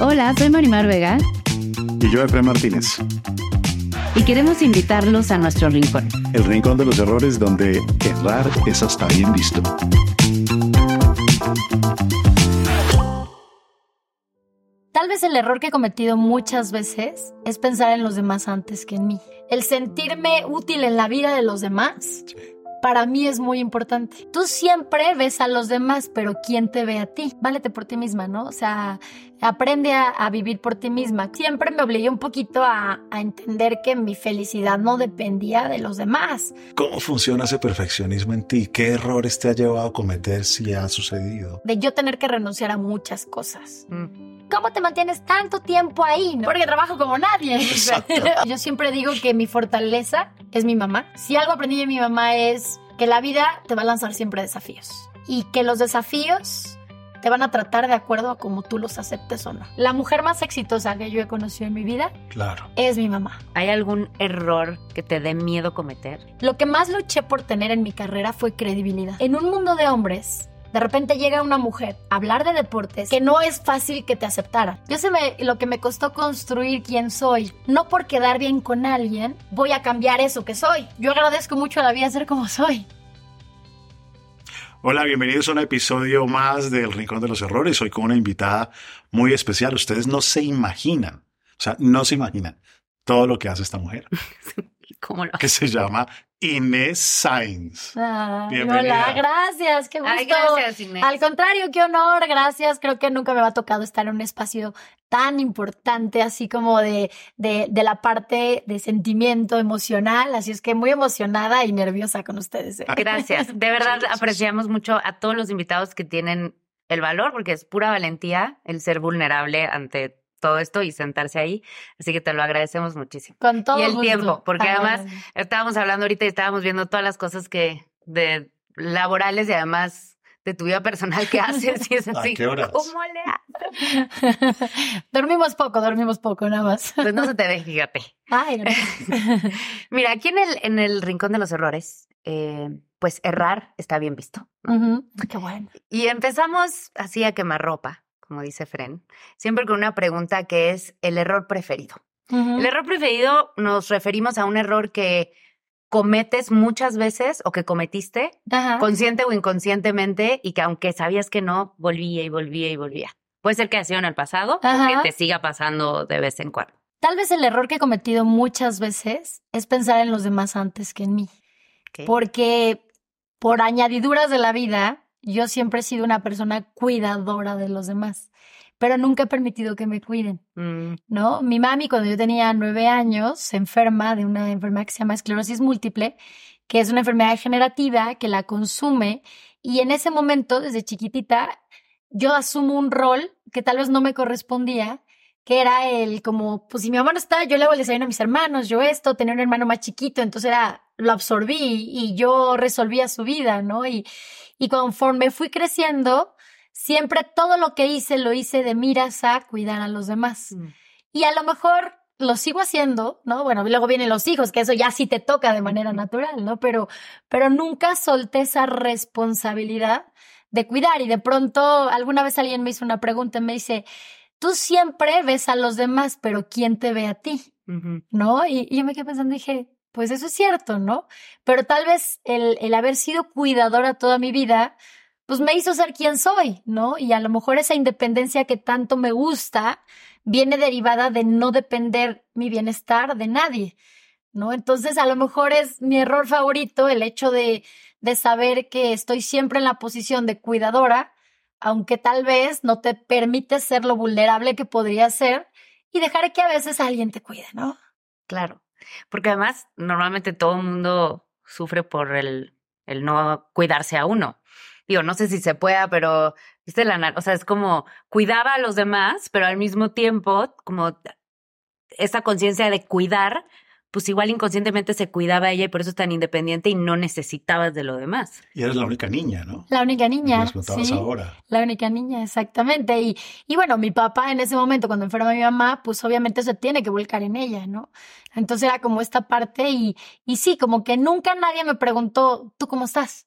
Hola, soy Marimar Vega. Y yo, Efraín Martínez. Y queremos invitarlos a nuestro rincón. El rincón de los errores donde errar es hasta bien visto. Tal vez el error que he cometido muchas veces es pensar en los demás antes que en mí. El sentirme útil en la vida de los demás. Para mí es muy importante. Tú siempre ves a los demás, pero ¿quién te ve a ti? Válete por ti misma, ¿no? O sea, aprende a, vivir por ti misma. Siempre me obligué un poquito a, a, entender que mi felicidad no dependía de los demás. ¿Cómo funciona ese perfeccionismo en ti? ¿Qué errores te ha llevado a cometer si ha sucedido? De yo tener que renunciar a muchas cosas. ¿Cómo te mantienes tanto tiempo ahí? ¿no? Porque trabajo como nadie. Yo siempre digo que mi fortaleza es mi mamá. Si algo aprendí de mi mamá es que la vida te va a lanzar siempre desafíos y que los desafíos te van a tratar de acuerdo a cómo tú los aceptes o no. La mujer más exitosa que yo he conocido en mi vida claro. es mi mamá. ¿Hay algún error que te dé miedo cometer? Lo que más luché por tener en mi carrera fue credibilidad. En un mundo de hombres, de repente llega una mujer a hablar de deportes que no es fácil que te aceptara. Yo sé me, lo que me costó construir quién soy. No por quedar bien con alguien voy a cambiar eso que soy. Yo agradezco mucho a la vida ser como soy. Hola, bienvenidos a un episodio más del Rincón de los Errores. Hoy con una invitada muy especial. Ustedes no se imaginan, o sea, no se imaginan todo lo que hace esta mujer. ¿Cómo lo Que se llama Inés Sainz. Hola, gracias, qué gusto. Ay, gracias, Inés. Al contrario, qué honor, gracias. Creo que nunca me ha tocado estar en un espacio tan importante, así como de, de, de, la parte de sentimiento emocional. Así es que muy emocionada y nerviosa con ustedes. ¿eh? Gracias. De verdad apreciamos mucho a todos los invitados que tienen el valor, porque es pura valentía el ser vulnerable ante todo esto y sentarse ahí. Así que te lo agradecemos muchísimo. Con todo Y el gusto. tiempo, porque Ay, además estábamos hablando ahorita y estábamos viendo todas las cosas que de laborales y además de tu vida personal que haces y es ¿A así. qué horas? ¿Cómo le haces? dormimos poco, dormimos poco, nada más. Pues no se te ve, fíjate. Ay. Mira, aquí en el, en el rincón de los errores, eh, pues errar está bien visto. Qué bueno. Y empezamos así a quemar ropa, como dice Fren, siempre con una pregunta que es el error preferido. El error preferido nos referimos a un error que cometes muchas veces o que cometiste consciente o inconscientemente y que aunque sabías que no, volvía y volvía y volvía. Puede ser que ha sido en el pasado o que te siga pasando de vez en cuando. Tal vez el error que he cometido muchas veces es pensar en los demás antes que en mí. Porque por añadiduras de la vida, yo siempre he sido una persona cuidadora de los demás, pero nunca he permitido que me cuiden, Mm, ¿no? Mi mami, cuando yo tenía nueve años, se enferma de una enfermedad que se llama esclerosis múltiple, que es una enfermedad degenerativa que la consume, y en ese momento, desde chiquitita, yo asumo un rol que tal vez no me correspondía, que era el como, pues si mi mamá no está, yo le hago el desayuno a mis hermanos, yo esto, tenía un hermano más chiquito, entonces era, lo absorbí y yo resolvía su vida, ¿no? Y, y conforme fui creciendo, siempre todo lo que hice lo hice de miras a cuidar a los demás. mm. Y a lo mejor lo sigo haciendo, ¿no? Bueno, luego vienen los hijos, que eso ya sí te toca de manera natural, ¿no? Pero, pero nunca solté esa responsabilidad de cuidar. Y de pronto, alguna vez alguien me hizo una pregunta y me dice, tú siempre ves a los demás, pero ¿quién te ve a ti? ¿No? Y, y yo me quedé pensando dije, pues eso es cierto, ¿no? Pero tal vez el, el haber sido cuidadora toda mi vida, pues me hizo ser quien soy, ¿no? Y a lo mejor esa independencia que tanto me gusta viene derivada de no depender mi bienestar de nadie, ¿no? Entonces a lo mejor es mi error favorito el hecho de, de saber que estoy siempre en la posición de cuidadora, aunque tal vez no te permite ser lo vulnerable que podría ser y dejar que a veces alguien te cuide, ¿no? Claro, porque además normalmente todo el mundo sufre por el, el no cuidarse a uno. Digo, no sé si se pueda, pero, viste, la, o sea, es como cuidaba a los demás, pero al mismo tiempo, como esa conciencia de cuidar, pues igual inconscientemente se cuidaba ella y por eso es tan independiente y no necesitabas de lo demás. Y eres la única niña, ¿no? La única niña. Sí, ahora. La única niña, exactamente. Y, y bueno, mi papá en ese momento, cuando enferma mi mamá, pues obviamente se tiene que volcar en ella, ¿no? Entonces era como esta parte y, y sí, como que nunca nadie me preguntó, ¿tú cómo estás?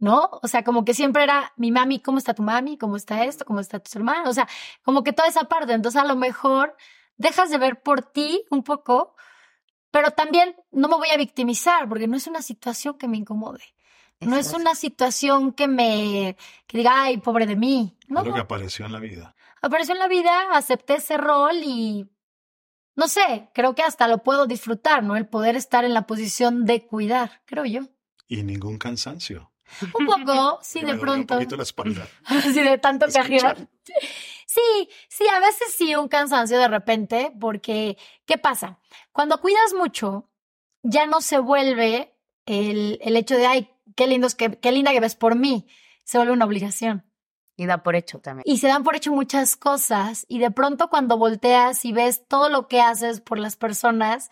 ¿no? O sea, como que siempre era mi mami, ¿cómo está tu mami? ¿Cómo está esto? ¿Cómo está tus hermanos? O sea, como que toda esa parte. Entonces, a lo mejor dejas de ver por ti un poco, pero también no me voy a victimizar porque no es una situación que me incomode. No es una situación que me que diga, ay, pobre de mí. No, lo que apareció en la vida. Apareció en la vida, acepté ese rol y no sé, creo que hasta lo puedo disfrutar, ¿no? El poder estar en la posición de cuidar, creo yo. Y ningún cansancio. Un poco, sí, de pronto. Un poquito la espalda. sí, de tanto cajear. Sí, sí, a veces sí un cansancio de repente, porque, ¿qué pasa? Cuando cuidas mucho, ya no se vuelve el, el hecho de, ay, qué, lindos que, qué linda que ves por mí, se vuelve una obligación. Y da por hecho también. Y se dan por hecho muchas cosas, y de pronto cuando volteas y ves todo lo que haces por las personas,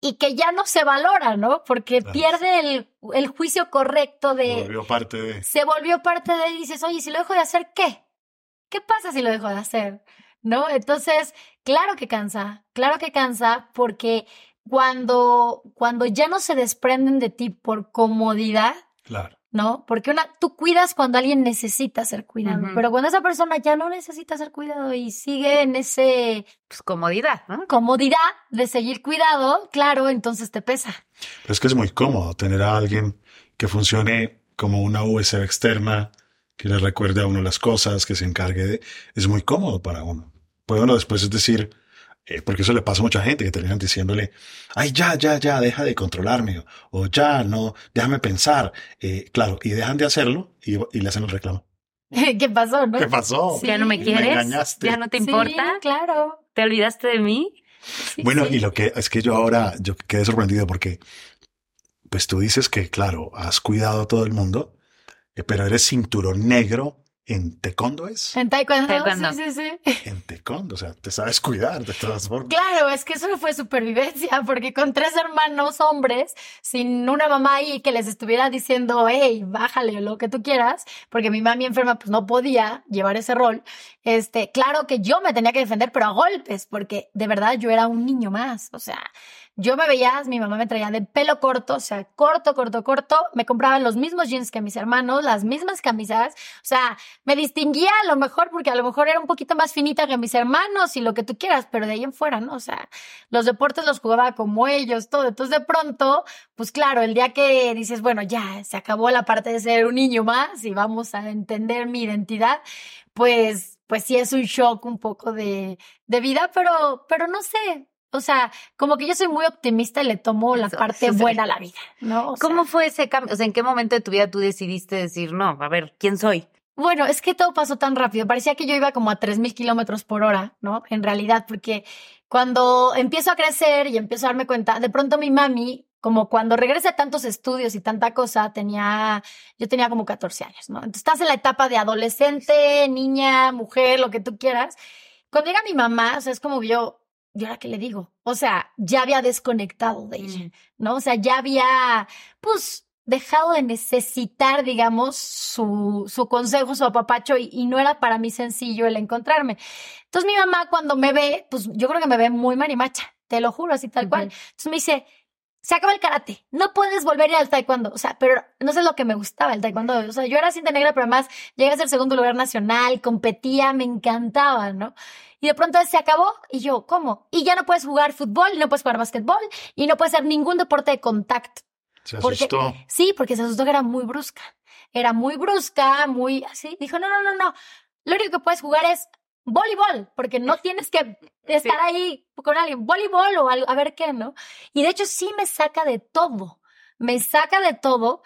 y que ya no se valora, ¿no? Porque pierde el, el, juicio correcto de... Se volvió parte de... Se volvió parte de y dices, oye, si lo dejo de hacer, ¿qué? ¿Qué pasa si lo dejo de hacer? ¿No? Entonces, claro que cansa, claro que cansa porque cuando, cuando ya no se desprenden de ti por comodidad, claro. ¿no? Porque una, tú cuidas cuando alguien necesita ser cuidado, pero cuando esa persona ya no necesita ser cuidado y sigue en ese... Pues comodidad, ¿no? Comodidad de seguir cuidado, claro, entonces te pesa. Pero es que es muy cómodo tener a alguien que funcione como una USB externa, que le recuerde a uno las cosas, que se encargue de... Es muy cómodo para uno. Puede uno después decir, eh, porque eso le pasa a mucha gente que terminan diciéndole, ay, ya, ya, ya, deja de controlarme, o, ya, no, déjame pensar. Eh, claro, y dejan de hacerlo y, le hacen el reclamo. ¿Qué pasó, no? ¿Qué pasó? ¿Ya no me quieres? ¿Ya no te importa? Sí, claro. ¿Te olvidaste de mí? bueno, y lo que es que yo ahora, yo quedé sorprendido porque, pues tú dices que, claro, has cuidado a todo el mundo, pero eres cinturón negro ¿En taekwondo es? En taekwondo, sí, sí, sí. En taekwondo, o sea, te sabes cuidar de todas formas. Claro, es que eso no fue supervivencia, porque con tres hermanos hombres, sin una mamá ahí que les estuviera diciendo, hey, bájale lo que tú quieras, porque mi mami enferma pues no podía llevar ese rol, este, claro que yo me tenía que defender, pero a golpes, porque de verdad yo era un niño más, o sea, yo me veía, mi mamá me traía de pelo corto, o sea, corto, corto, corto. Me compraba los mismos jeans que mis hermanos, las mismas camisas. O sea, me distinguía a lo mejor porque a lo mejor era un poquito más finita que mis hermanos y lo que tú quieras, pero de ahí en fuera, ¿no? O sea, los deportes los jugaba como ellos, todo. Entonces, de pronto, pues claro, el día que dices, bueno, ya se acabó la parte de ser un niño más y vamos a entender mi identidad, pues, pues sí es un shock un poco de, de vida, pero, pero no sé, o sea, como que yo soy muy optimista y le tomo la parte buena a la vida, ¿no? ¿Cómo fue ese cambio? O sea, ¿en qué momento de tu vida tú decidiste decir, no, a ver, ¿quién soy? Bueno, es que todo pasó tan rápido. Parecía que yo iba como a 3.000 kilómetros por hora, ¿no? En realidad, porque cuando empiezo a crecer y empiezo a darme cuenta, de pronto mi mami, como cuando regresa a tantos estudios y tanta cosa, tenía, yo tenía como 14 años, ¿no? Entonces estás en la etapa de adolescente, niña, mujer, lo que tú quieras. Cuando llega mi mamá, o sea, es como yo, ¿y ahora qué le digo? O sea, ya había desconectado de ella, ¿no? O sea, ya había, pues, dejado de necesitar, digamos, su, su consejo, su apapacho, y, no era para mí sencillo el encontrarme. Entonces mi mamá cuando me ve, pues yo creo que me ve muy marimacha, te lo juro, así tal cual. Entonces me dice, se acaba el karate, no puedes volver al taekwondo. O sea, pero no sé lo que me gustaba el taekwondo. O sea, yo era cinta negra, pero además llegué a ser segundo lugar nacional, competía, me encantaba, ¿no? Y de pronto se acabó y yo, ¿cómo? Y ya no puedes jugar fútbol, y no puedes jugar básquetbol, y no puedes hacer ningún deporte de contacto. Se Porque- asustó. Sí, porque se asustó que era muy brusca. Era muy brusca, muy así. Dijo, no, no, no, no. Lo único que puedes jugar es voleibol, porque no tienes que estar ahí con alguien. Voleibol o algo, a ver qué, ¿no? Y de hecho sí me saca de todo. Me saca de todo.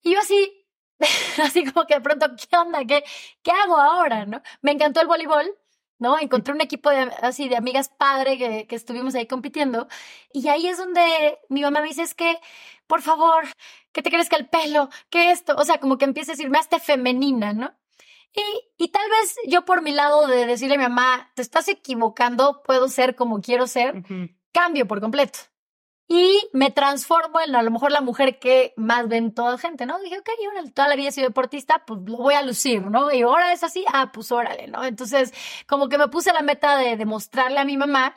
Y yo así, así como que de pronto, ¿qué onda? ¿Qué, qué hago ahora, no? Me encantó el voleibol. ¿No? Encontré un equipo de, así de amigas padre que, que estuvimos ahí compitiendo. Y ahí es donde mi mamá me dice, es que, por favor, que te crezca el pelo, que esto, o sea, como que empieza a decirme hasta femenina, ¿no? Y, y tal vez yo por mi lado de decirle a mi mamá, te estás equivocando, puedo ser como quiero ser, cambio por completo. Y me transformo en a lo mejor la mujer que más ven toda gente, ¿no? Dije, ok, órale, toda la vida he sido deportista, pues lo voy a lucir, ¿no? Y ahora es así, ah, pues órale, ¿no? Entonces, como que me puse la meta de demostrarle a mi mamá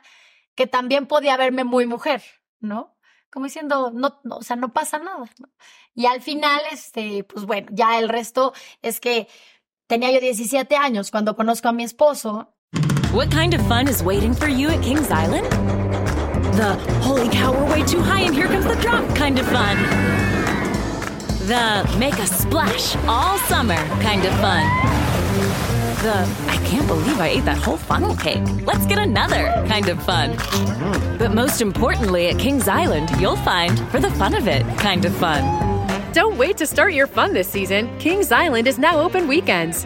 que también podía verme muy mujer, ¿no? Como diciendo, no, no, o sea, no pasa nada, ¿no? Y al final, este, pues bueno, ya el resto es que tenía yo 17 años cuando conozco a mi esposo What kind of fun is waiting for you at Kings Island? The holy cow, we're way too high and here comes the drop kind of fun. The make a splash all summer kind of fun. The I can't believe I ate that whole funnel cake. Let's get another kind of fun. But most importantly, at Kings Island, you'll find for the fun of it kind of fun. Don't wait to start your fun this season. Kings Island is now open weekends.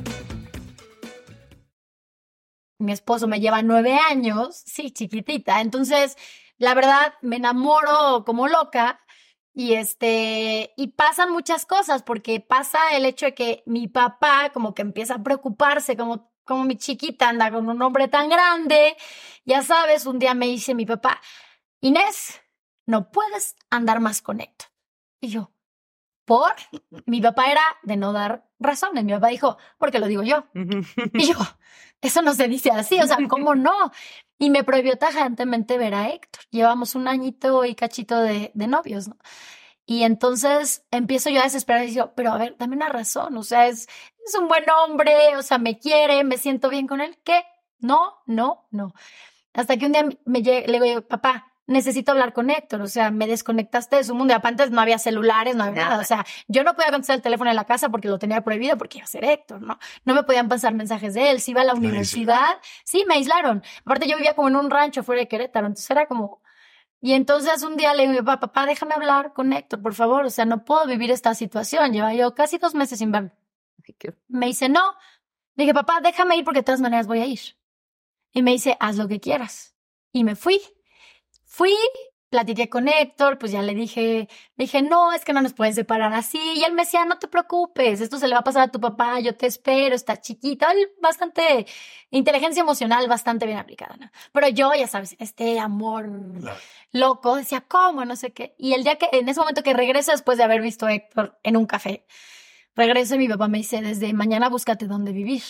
Mi esposo me lleva nueve años, sí, chiquitita. Entonces, la verdad, me enamoro como loca y este, y pasan muchas cosas porque pasa el hecho de que mi papá como que empieza a preocuparse, como, como mi chiquita anda con un hombre tan grande. Ya sabes, un día me dice mi papá, Inés, no puedes andar más con Héctor. Y yo, ¿por? Mi papá era de no dar razones. Mi papá dijo, porque lo digo yo. Y yo, eso no se dice así, o sea, ¿cómo no? Y me prohibió tajantemente ver a Héctor. Llevamos un añito y cachito de, de novios, ¿no? Y entonces empiezo yo a desesperar y digo, pero a ver, dame una razón, o sea, es, es un buen hombre, o sea, me quiere, me siento bien con él. ¿Qué? No, no, no. Hasta que un día me llega, le digo, papá, necesito hablar con Héctor, o sea, me desconectaste de su mundo. Y aparte no había celulares, no había nada, o sea, yo no podía contestar el teléfono en la casa porque lo tenía prohibido porque iba a ser Héctor, ¿no? No me podían pasar mensajes de él, si iba a la universidad, sí, me aislaron. Aparte yo vivía como en un rancho fuera de Querétaro, entonces era como... Y entonces un día le digo, papá, papá, déjame hablar con Héctor, por favor, o sea, no puedo vivir esta situación, lleva yo casi dos meses sin verlo. Me dice, no. Le dije, papá, déjame ir porque de todas maneras voy a ir. Y me dice, haz lo que quieras. Y me fui. Fui, platiqué con Héctor, pues ya le dije, le dije, no, es que no nos pueden separar así. Y él me decía, no te preocupes, esto se le va a pasar a tu papá, yo te espero, está chiquito. Él bastante, inteligencia emocional bastante bien aplicada, ¿no? Pero yo, ya sabes, este amor loco, decía, ¿cómo? No sé qué. Y el día que, en ese momento que regreso después de haber visto a Héctor en un café, regreso y mi papá me dice, desde mañana búscate dónde vivir.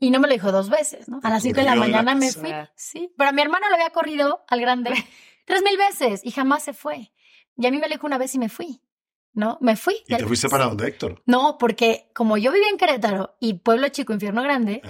Y no me lo dijo dos veces, ¿no? A las cinco de la mañana me fui. Sí. Pero a mi hermano lo había corrido al grande tres mil veces y jamás se fue. Y a mí me lo dijo una vez y me fui. ¿No? Me fui. ¿Y te fuiste para donde, Héctor? No, porque como yo vivía en Querétaro y pueblo chico, infierno grande,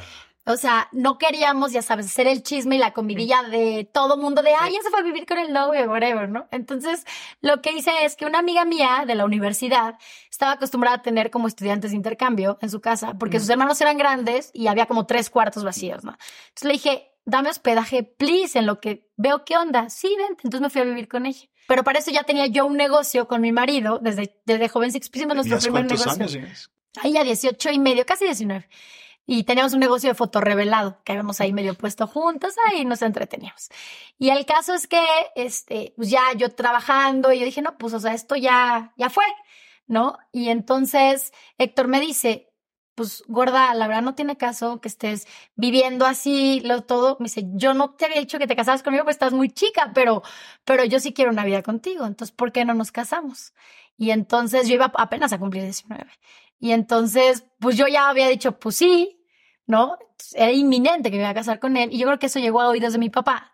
o sea, no queríamos, ya sabes, hacer el chisme y la comidilla de todo mundo de, ay, ya se fue a vivir con el novio, whatever, ¿no? Entonces, lo que hice es que una amiga mía de la universidad estaba acostumbrada a tener como estudiantes de intercambio en su casa, porque sus hermanos eran grandes y había como tres cuartos vacíos, ¿no? Entonces le dije, dame hospedaje, please, en lo que veo qué onda. Sí, vente. Entonces me fui a vivir con ella. Pero para eso ya tenía yo un negocio con mi marido, desde, desde jovencito pusimos nuestro ¿Tenías primer cuántos negocio. años tienes? Ahí ya 18 y medio, casi 19. Y teníamos un negocio de fotorrevelado que habíamos ahí medio puesto juntos, ahí nos entreteníamos. Y el caso es que, este, pues ya yo trabajando, y yo dije, no, pues, o sea, esto ya, ya fue, ¿no? Y entonces Héctor me dice, pues gorda, la verdad no tiene caso que estés viviendo así, lo todo. Me dice, yo no te había dicho que te casabas conmigo, pues estás muy chica, pero, pero yo sí quiero una vida contigo. Entonces, ¿por qué no nos casamos? Y entonces yo iba apenas a cumplir 19. Y entonces, pues yo ya había dicho, pues sí, ¿no? Era inminente que me iba a casar con él. Y yo creo que eso llegó a oídos de mi papá.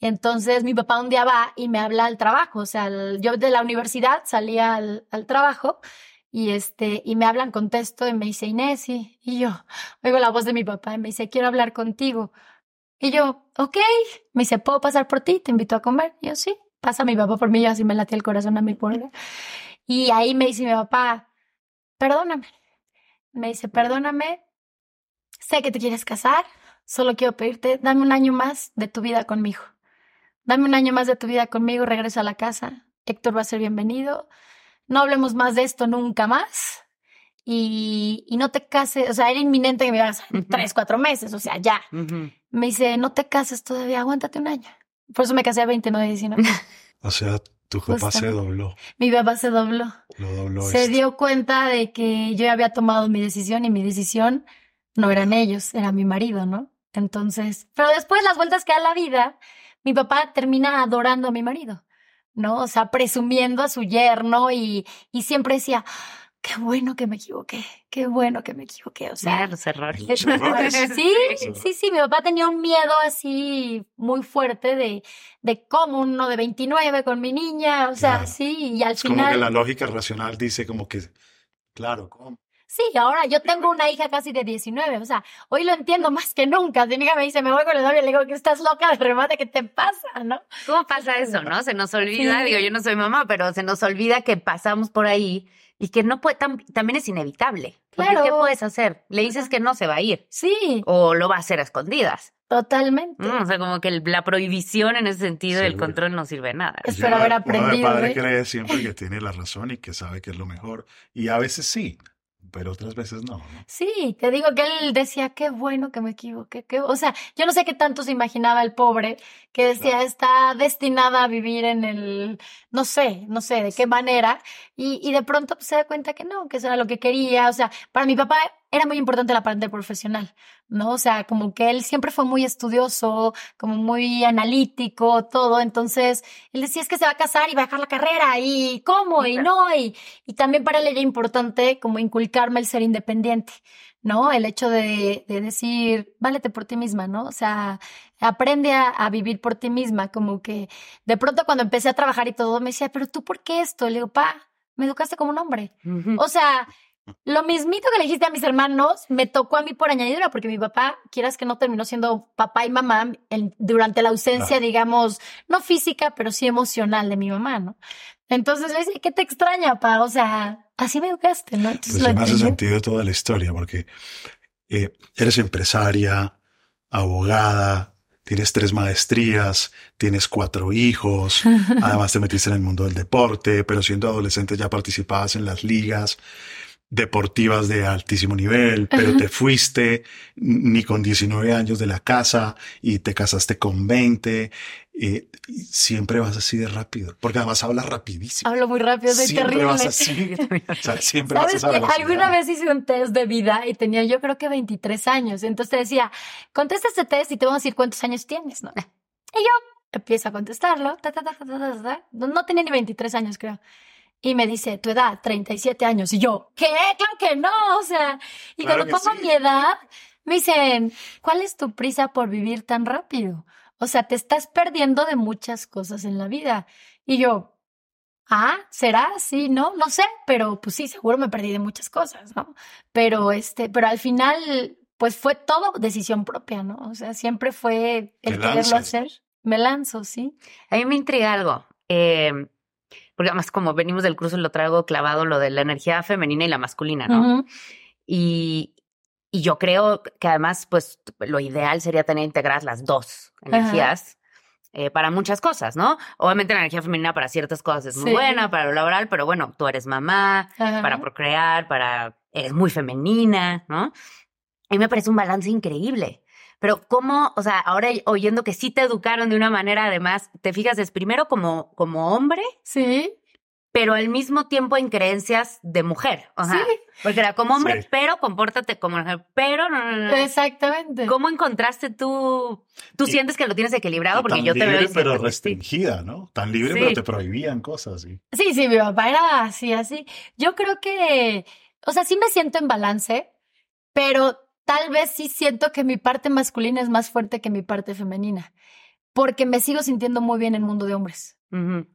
Entonces mi papá un día va y me habla al trabajo, o sea, yo de la universidad salía al, trabajo y este y me hablan, contesto y me dice Inés y, yo oigo la voz de mi papá y me dice quiero hablar contigo y yo ok me dice puedo pasar por ti te invito a comer y yo sí pasa mi papá por mí y así me latía el corazón a mi puerta y ahí me dice mi papá perdóname me dice perdóname sé que te quieres casar solo quiero pedirte dame un año más de tu vida conmigo Dame un año más de tu vida conmigo, regresa a la casa. Héctor va a ser bienvenido. No hablemos más de esto nunca más. Y, y no te cases, o sea, era inminente que me ibas en tres, cuatro meses, o sea, ya. Me dice, no te cases todavía, aguántate un año. Por eso me casé a 29, 19. o sea, tu papá se dobló. Mi papá se dobló. Lo dobló. Se este. dio cuenta de que yo había tomado mi decisión y mi decisión no eran ellos, era mi marido, ¿no? Entonces, pero después las vueltas que da la vida, mi papá termina adorando a mi marido, ¿no? O sea, presumiendo a su yerno y, y siempre decía, qué bueno que me equivoqué, qué bueno que me equivoqué. O sea, los errores. Sí, sí, sí, mi papá tenía un miedo así muy fuerte de, de cómo uno de 29 con mi niña, o sea, Claro. sí, y al Es final... como que la lógica racional dice como que, claro, ¿cómo? Sí, ahora yo tengo una hija casi de 19, o sea, hoy lo entiendo más que nunca. Mi hija me dice, me voy con el novio, le digo que estás loca de remate, ¿qué te pasa, no? ¿Cómo pasa eso, no? Se nos olvida, Sí. digo, yo no soy mamá, pero se nos olvida que pasamos por ahí y que no puede, tam- también es inevitable. Porque Claro. ¿qué puedes hacer? Le dices que no se va a ir Sí, o lo va a hacer a escondidas. totalmente. Mm, o sea, como que el- la prohibición en ese sentido del control no sirve de nada. Espero haber Uno de aprendido, padre ¿eh? cree siempre que tiene la razón y que sabe que es lo mejor. Y a veces sí, pero otras veces no. Sí, te digo que él decía, qué bueno que me equivoqué. qué-". O sea, yo no sé qué tanto se imaginaba el pobre que decía, está destinada a vivir en el, no sé, no sé de qué manera. Y, y de pronto pues, se da cuenta que no, que eso era lo que quería. O sea, para mi papá era muy importante la parte profesional, ¿no? O sea, como que él siempre fue muy estudioso, como muy analítico, todo. Entonces, él decía, es que se va a casar y va a dejar la carrera. ¿Y cómo? Y no. Y, y también para él era importante como inculcarme el ser independiente, ¿no? El hecho de, de decir, válete por ti misma, ¿no? O sea, aprende a, a vivir por ti misma, como que de pronto cuando empecé a trabajar y todo, me decía, pero tú, ¿por qué esto? Le digo, pa, me educaste como un hombre. O sea, lo mismito que le dijiste a mis hermanos, me tocó a mí por añadidura, porque mi papá, quieras que no, terminó siendo papá y mamá en- durante la ausencia, digamos, no física, pero sí emocional de mi mamá, ¿no? Entonces le decía, ¿qué te extraña, pa? O sea, así me educaste, ¿no? Entonces Pues me hace sentido toda la historia porque eh, eres empresaria, abogada, tienes tres maestrías, tienes cuatro hijos, además te metiste en el mundo del deporte, pero siendo adolescente ya participabas en las ligas deportivas de altísimo nivel, pero te fuiste ni con 19 años de la casa y te casaste con 20. eh, y siempre vas así de rápido, porque además hablas rapidísimo. Hablo muy rápido, soy siempre terrible. vas así. O sea, siempre vas a ¿Sabes esa que alguna vez hice un test de vida y tenía yo creo que 23 años? Entonces te decía, contesta este test y te vamos a decir cuántos años tienes, ¿no? Y yo empiezo a contestarlo. ta, ta, ta, ta, ta, ta, ta. No, no tenía ni 23 años, creo. Y me dice, tu edad, 37 años. Y yo, ¿qué? Claro que no. O sea, y Claro cuando pongo sí. mi edad, me dicen, ¿cuál es tu prisa por vivir tan rápido? O sea, te estás perdiendo de muchas cosas en la vida. Y yo, Ah, ¿será? Sí, no, no sé, pero pues sí, seguro me perdí de muchas cosas, ¿no? Pero este, pero al final, pues fue todo decisión propia, ¿no? O sea, siempre fue el quererlo hacer. Me lanzo, sí. A mí me intriga algo. eh, porque además, como venimos del curso, lo traigo clavado lo de la energía femenina y la masculina, ¿no? Y, y yo creo que además, pues lo ideal sería tener integradas las dos energías eh, para muchas cosas, ¿no? Obviamente la energía femenina para ciertas cosas es muy Sí. buena, para lo laboral, pero bueno, tú eres mamá, Ajá. para procrear, para... eres muy femenina, ¿no? Y me parece un balance increíble. Pero cómo, o sea, ahora oyendo que sí te educaron de una manera, además, te fijas, es primero como, como hombre Sí, pero al mismo tiempo en creencias de mujer. O sea, Sí. porque era como hombre, Sí. pero compórtate como mujer, pero no, no, no. Exactamente. ¿Cómo encontraste tú? Tú Y- sientes que lo tienes equilibrado porque tan yo te libre, veo. pero restringida, ¿no? Tan libre, Sí. pero te prohibían cosas. ¿sí? Sí, sí, mi papá era así, así. Yo creo que, o sea, sí me siento en balance, pero tal vez sí siento que mi parte masculina es más fuerte que mi parte femenina, porque me sigo sintiendo muy bien en el mundo de hombres.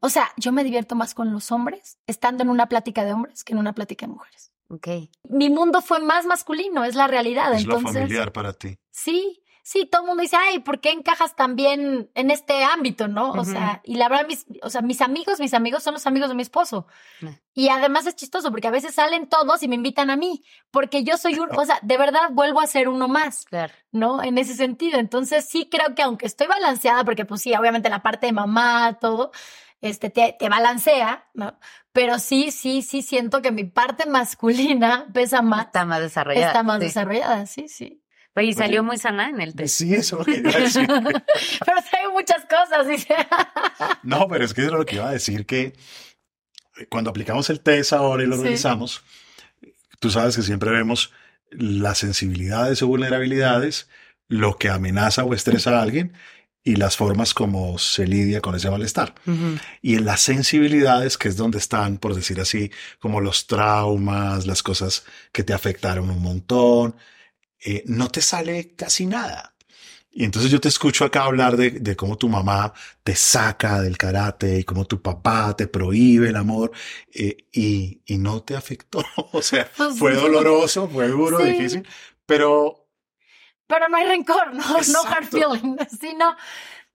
O sea, yo me divierto más con los hombres estando en una plática de hombres que en una plática de mujeres. Ok. Mi mundo fue más masculino, es la realidad. Es lo familiar para ti. Sí, sí, todo el mundo dice, ay, ¿por qué encajas tan bien en este ámbito, no? O sea, y la verdad, mis, o sea, mis amigos, mis amigos son los amigos de mi esposo. Ah. Y además es chistoso porque a veces salen todos y me invitan a mí, porque yo soy un, o sea, de verdad vuelvo a ser uno más, Claro. ¿no? En ese sentido. Entonces sí creo que aunque estoy balanceada, porque pues sí, obviamente la parte de mamá, todo, este, te, te balancea, ¿no? Pero sí, sí, sí siento que mi parte masculina pesa más, Está más desarrollada. está más sí. desarrollada, sí, sí. Oye, y salió muy sana en el test. Sí, eso es lo que iba a decir. Pero traigo muchas cosas, dice. No, pero es que eso es lo que iba a decir que cuando aplicamos el test ahora y lo Sí. revisamos, tú sabes que siempre vemos las sensibilidades o vulnerabilidades, lo que amenaza o estresa a alguien y las formas como se lidia con ese malestar. Ujú. Y en las sensibilidades, que es donde están, por decir así, como los traumas, las cosas que te afectaron un montón, eh, no te sale casi nada. Y entonces yo te escucho acá hablar de, de cómo tu mamá te saca del karate y cómo tu papá te prohíbe el amor eh, y, y no te afectó. O sea, Pues fue doloroso, fue duro, Sí. difícil, pero Pero no hay rencor, no, no hard Exacto. feeling. Sí, no,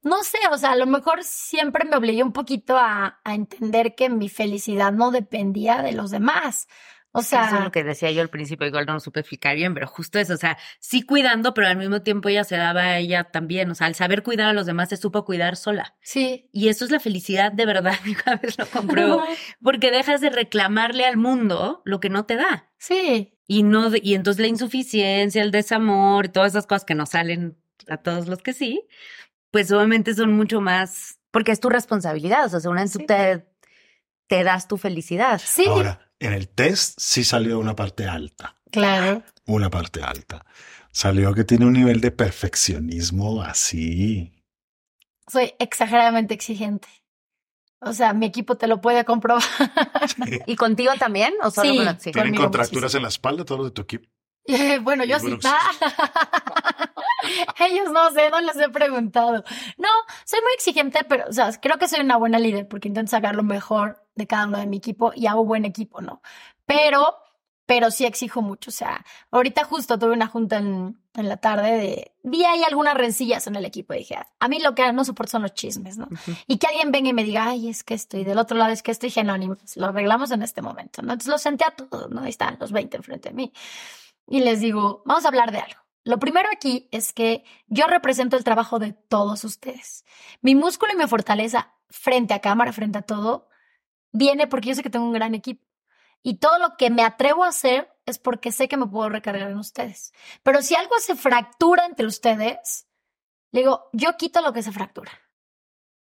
no sé, o sea, a lo mejor siempre me obligué un poquito a, a entender que mi felicidad no dependía de los demás. O Eso es sea, lo que decía yo al principio, igual no lo supe explicar bien, pero justo eso, o sea, sí cuidando, pero al mismo tiempo ella se daba a ella también, o sea, al saber cuidar a los demás se supo cuidar sola. sí. Y eso es la felicidad de verdad, y cada vez lo compruebo, porque dejas de reclamarle al mundo lo que no te da. Sí, Y no, y entonces la insuficiencia, el desamor, y todas esas cosas que nos salen a todos los que sí, pues obviamente son mucho más, porque es tu responsabilidad, o sea, seguramente tú Sí. te, te das tu felicidad. sí, ahora, en el test sí salió una parte alta. claro. una parte alta. Salió que tiene un nivel de perfeccionismo así. Soy exageradamente exigente. O sea, mi equipo te lo puede comprobar. ¿Y contigo también? ¿O solo Sí. con la- sí. ¿Tienen contracturas muchísimo. en la espalda todos los de tu equipo? Eh, bueno, yo sí. Ellos no sé, no les he preguntado. No, soy muy exigente, pero, o sea, creo que soy una buena líder porque intento sacar lo mejor de cada uno de mi equipo y hago buen equipo, ¿no? Pero, pero sí exijo mucho. O sea, ahorita justo tuve una junta en, en la tarde de. Vi ahí algunas rencillas en el equipo y dije, a mí lo que no soporto son los chismes, ¿no? Y que alguien venga y me diga, ay, es que esto, y del otro lado es que esto, y dije, no, lo arreglamos en este momento, ¿no? Entonces los senté a todos, ¿no? Ahí están los 20 enfrente de mí. Y les digo, vamos a hablar de algo. Lo primero aquí es que yo represento el trabajo de todos ustedes. Mi músculo y mi fortaleza frente a cámara, frente a todo, viene porque yo sé que tengo un gran equipo. Y todo lo que me atrevo a hacer es porque sé que me puedo recargar en ustedes. Pero si algo se fractura entre ustedes, le digo, yo quito lo que se fractura.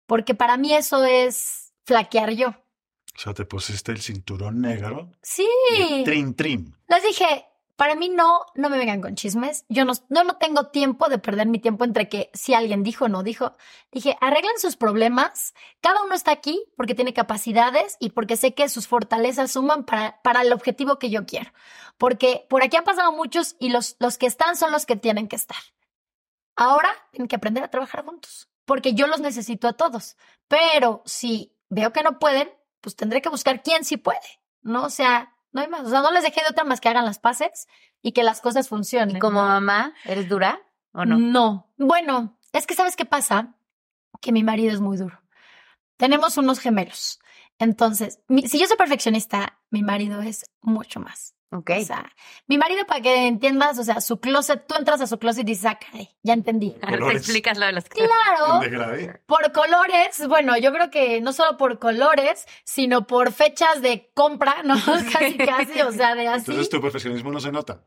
Porque para mí eso es flaquear yo. O sea, te pusiste el cinturón negro. Sí. Trim, trim. Les dije, para mí no, no me vengan con chismes. Yo no, no, tengo tiempo de perder mi tiempo entre que si alguien dijo o no dijo. Dije, arreglen sus problemas. Cada uno está aquí porque tiene capacidades y porque sé que sus fortalezas suman para, para el objetivo que yo quiero. Porque por aquí han pasado muchos y los, los que están son los que tienen que estar. Ahora tienen que aprender a trabajar juntos porque yo los necesito a todos. Pero si veo que no pueden, pues tendré que buscar quién sí puede. No, o sea, no hay más. O sea, no les dejé de otra más que hagan las paces y que las cosas funcionen. ¿Y como mamá, eres dura o no? No. Bueno, es que ¿sabes qué pasa? Que mi marido es muy duro. Tenemos unos gemelos. Entonces, mi- si yo soy perfeccionista, mi marido es mucho más. Ok. O sea, mi marido, para que entiendas, o sea, su closet, tú entras a su closet y dices, ah, caray, ya entendí. Ahora te explicas lo de los Claro, por colores, bueno, yo creo que no solo por colores, sino por fechas de compra, ¿no? Casi, casi, o sea, de así. Entonces tu perfeccionismo no se nota.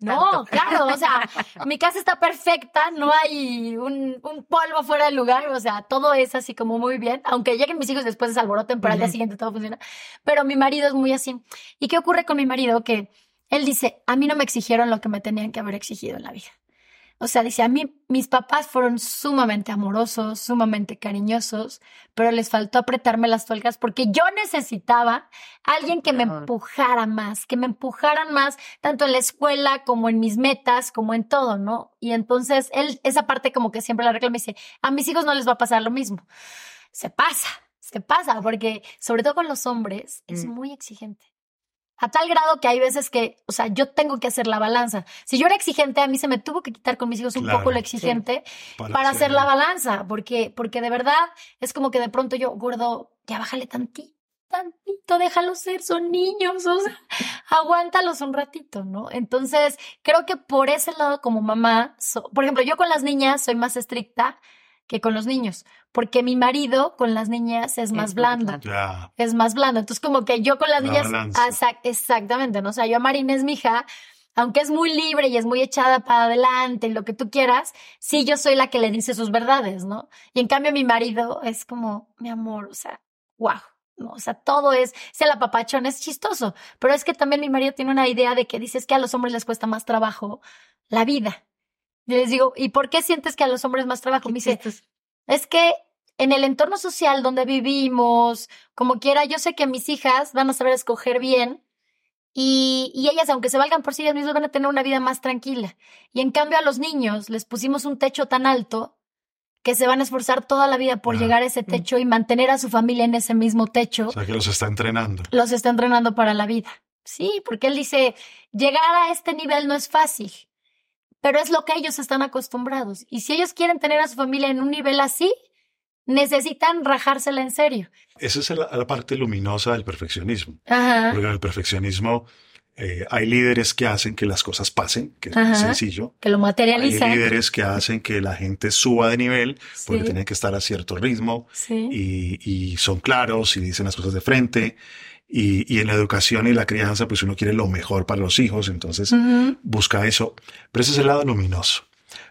No, claro, o sea, mi casa está perfecta, no hay un, un polvo fuera del lugar, o sea, todo es así como muy bien, aunque lleguen mis hijos y después se alboroten, pero al día siguiente todo funciona. Pero mi marido es muy así. ¿Y qué ocurre con mi marido? Que él dice, a mí no me exigieron lo que me tenían que haber exigido en la vida. O sea, dice, a mí mis papás fueron sumamente amorosos, sumamente cariñosos, pero les faltó apretarme las tuercas porque yo necesitaba alguien que me empujara más, que me empujaran más, tanto en la escuela como en mis metas, como en todo, ¿no? Y entonces él, esa parte como que siempre la reclama y dice, a mis hijos no les va a pasar lo mismo. Se pasa, se pasa, porque sobre todo con los hombres es Mm. muy exigente. A tal grado que hay veces que, o sea, yo tengo que hacer la balanza. Si yo era exigente, a mí se me tuvo que quitar con mis hijos un Claro, poco lo exigente Para, para hacer la balanza, porque, porque de verdad es como que de pronto yo, gordo, ya bájale tantito, tantito, déjalos ser, son niños, o sea, aguántalos un ratito, ¿no? Entonces, creo que por ese lado como mamá, so- por ejemplo, yo con las niñas soy más estricta que con los niños, porque mi marido con las niñas es más Es blando es más blando. Entonces, como que yo con las La niñas. exactamente, ¿no? O sea, yo a Marina es mi hija, aunque es muy libre y es muy echada para adelante y lo que tú quieras, sí, yo soy la que le dice sus verdades, ¿no? Y en cambio, mi marido es como, mi amor, o sea, wow. No, o sea, todo es, se la papachón, es chistoso, pero es que también mi marido tiene una idea de que dices que a los hombres les cuesta más trabajo la vida. Y les digo, ¿y por qué sientes que a los hombres más trabajo? Me dice, es que en el entorno social donde vivimos, como quiera, yo sé que mis hijas van a saber escoger bien y, y ellas, aunque se valgan por sí ellas mismas, van a tener una vida más tranquila. Y en cambio a los niños les pusimos un techo tan alto que se van a esforzar toda la vida por Ah. llegar a ese techo y mantener a su familia en ese mismo techo. O sea que los está entrenando. Los está entrenando para la vida. Sí, porque él dice, llegar a este nivel no es fácil, pero es lo que ellos están acostumbrados. Y si ellos quieren tener a su familia en un nivel así, necesitan rajársela en serio. Esa es la, la parte luminosa del perfeccionismo. Ajá. Porque en el perfeccionismo eh, hay líderes que hacen que las cosas pasen, que es Ajá. sencillo. Que lo Hay materializan. líderes que hacen que la gente suba de nivel porque Sí. tienen que estar a cierto ritmo Sí. y, y son claros y dicen las cosas de frente. Y, y en la educación y la crianza, pues uno quiere lo mejor para los hijos, entonces busca eso. Pero ese es el lado luminoso.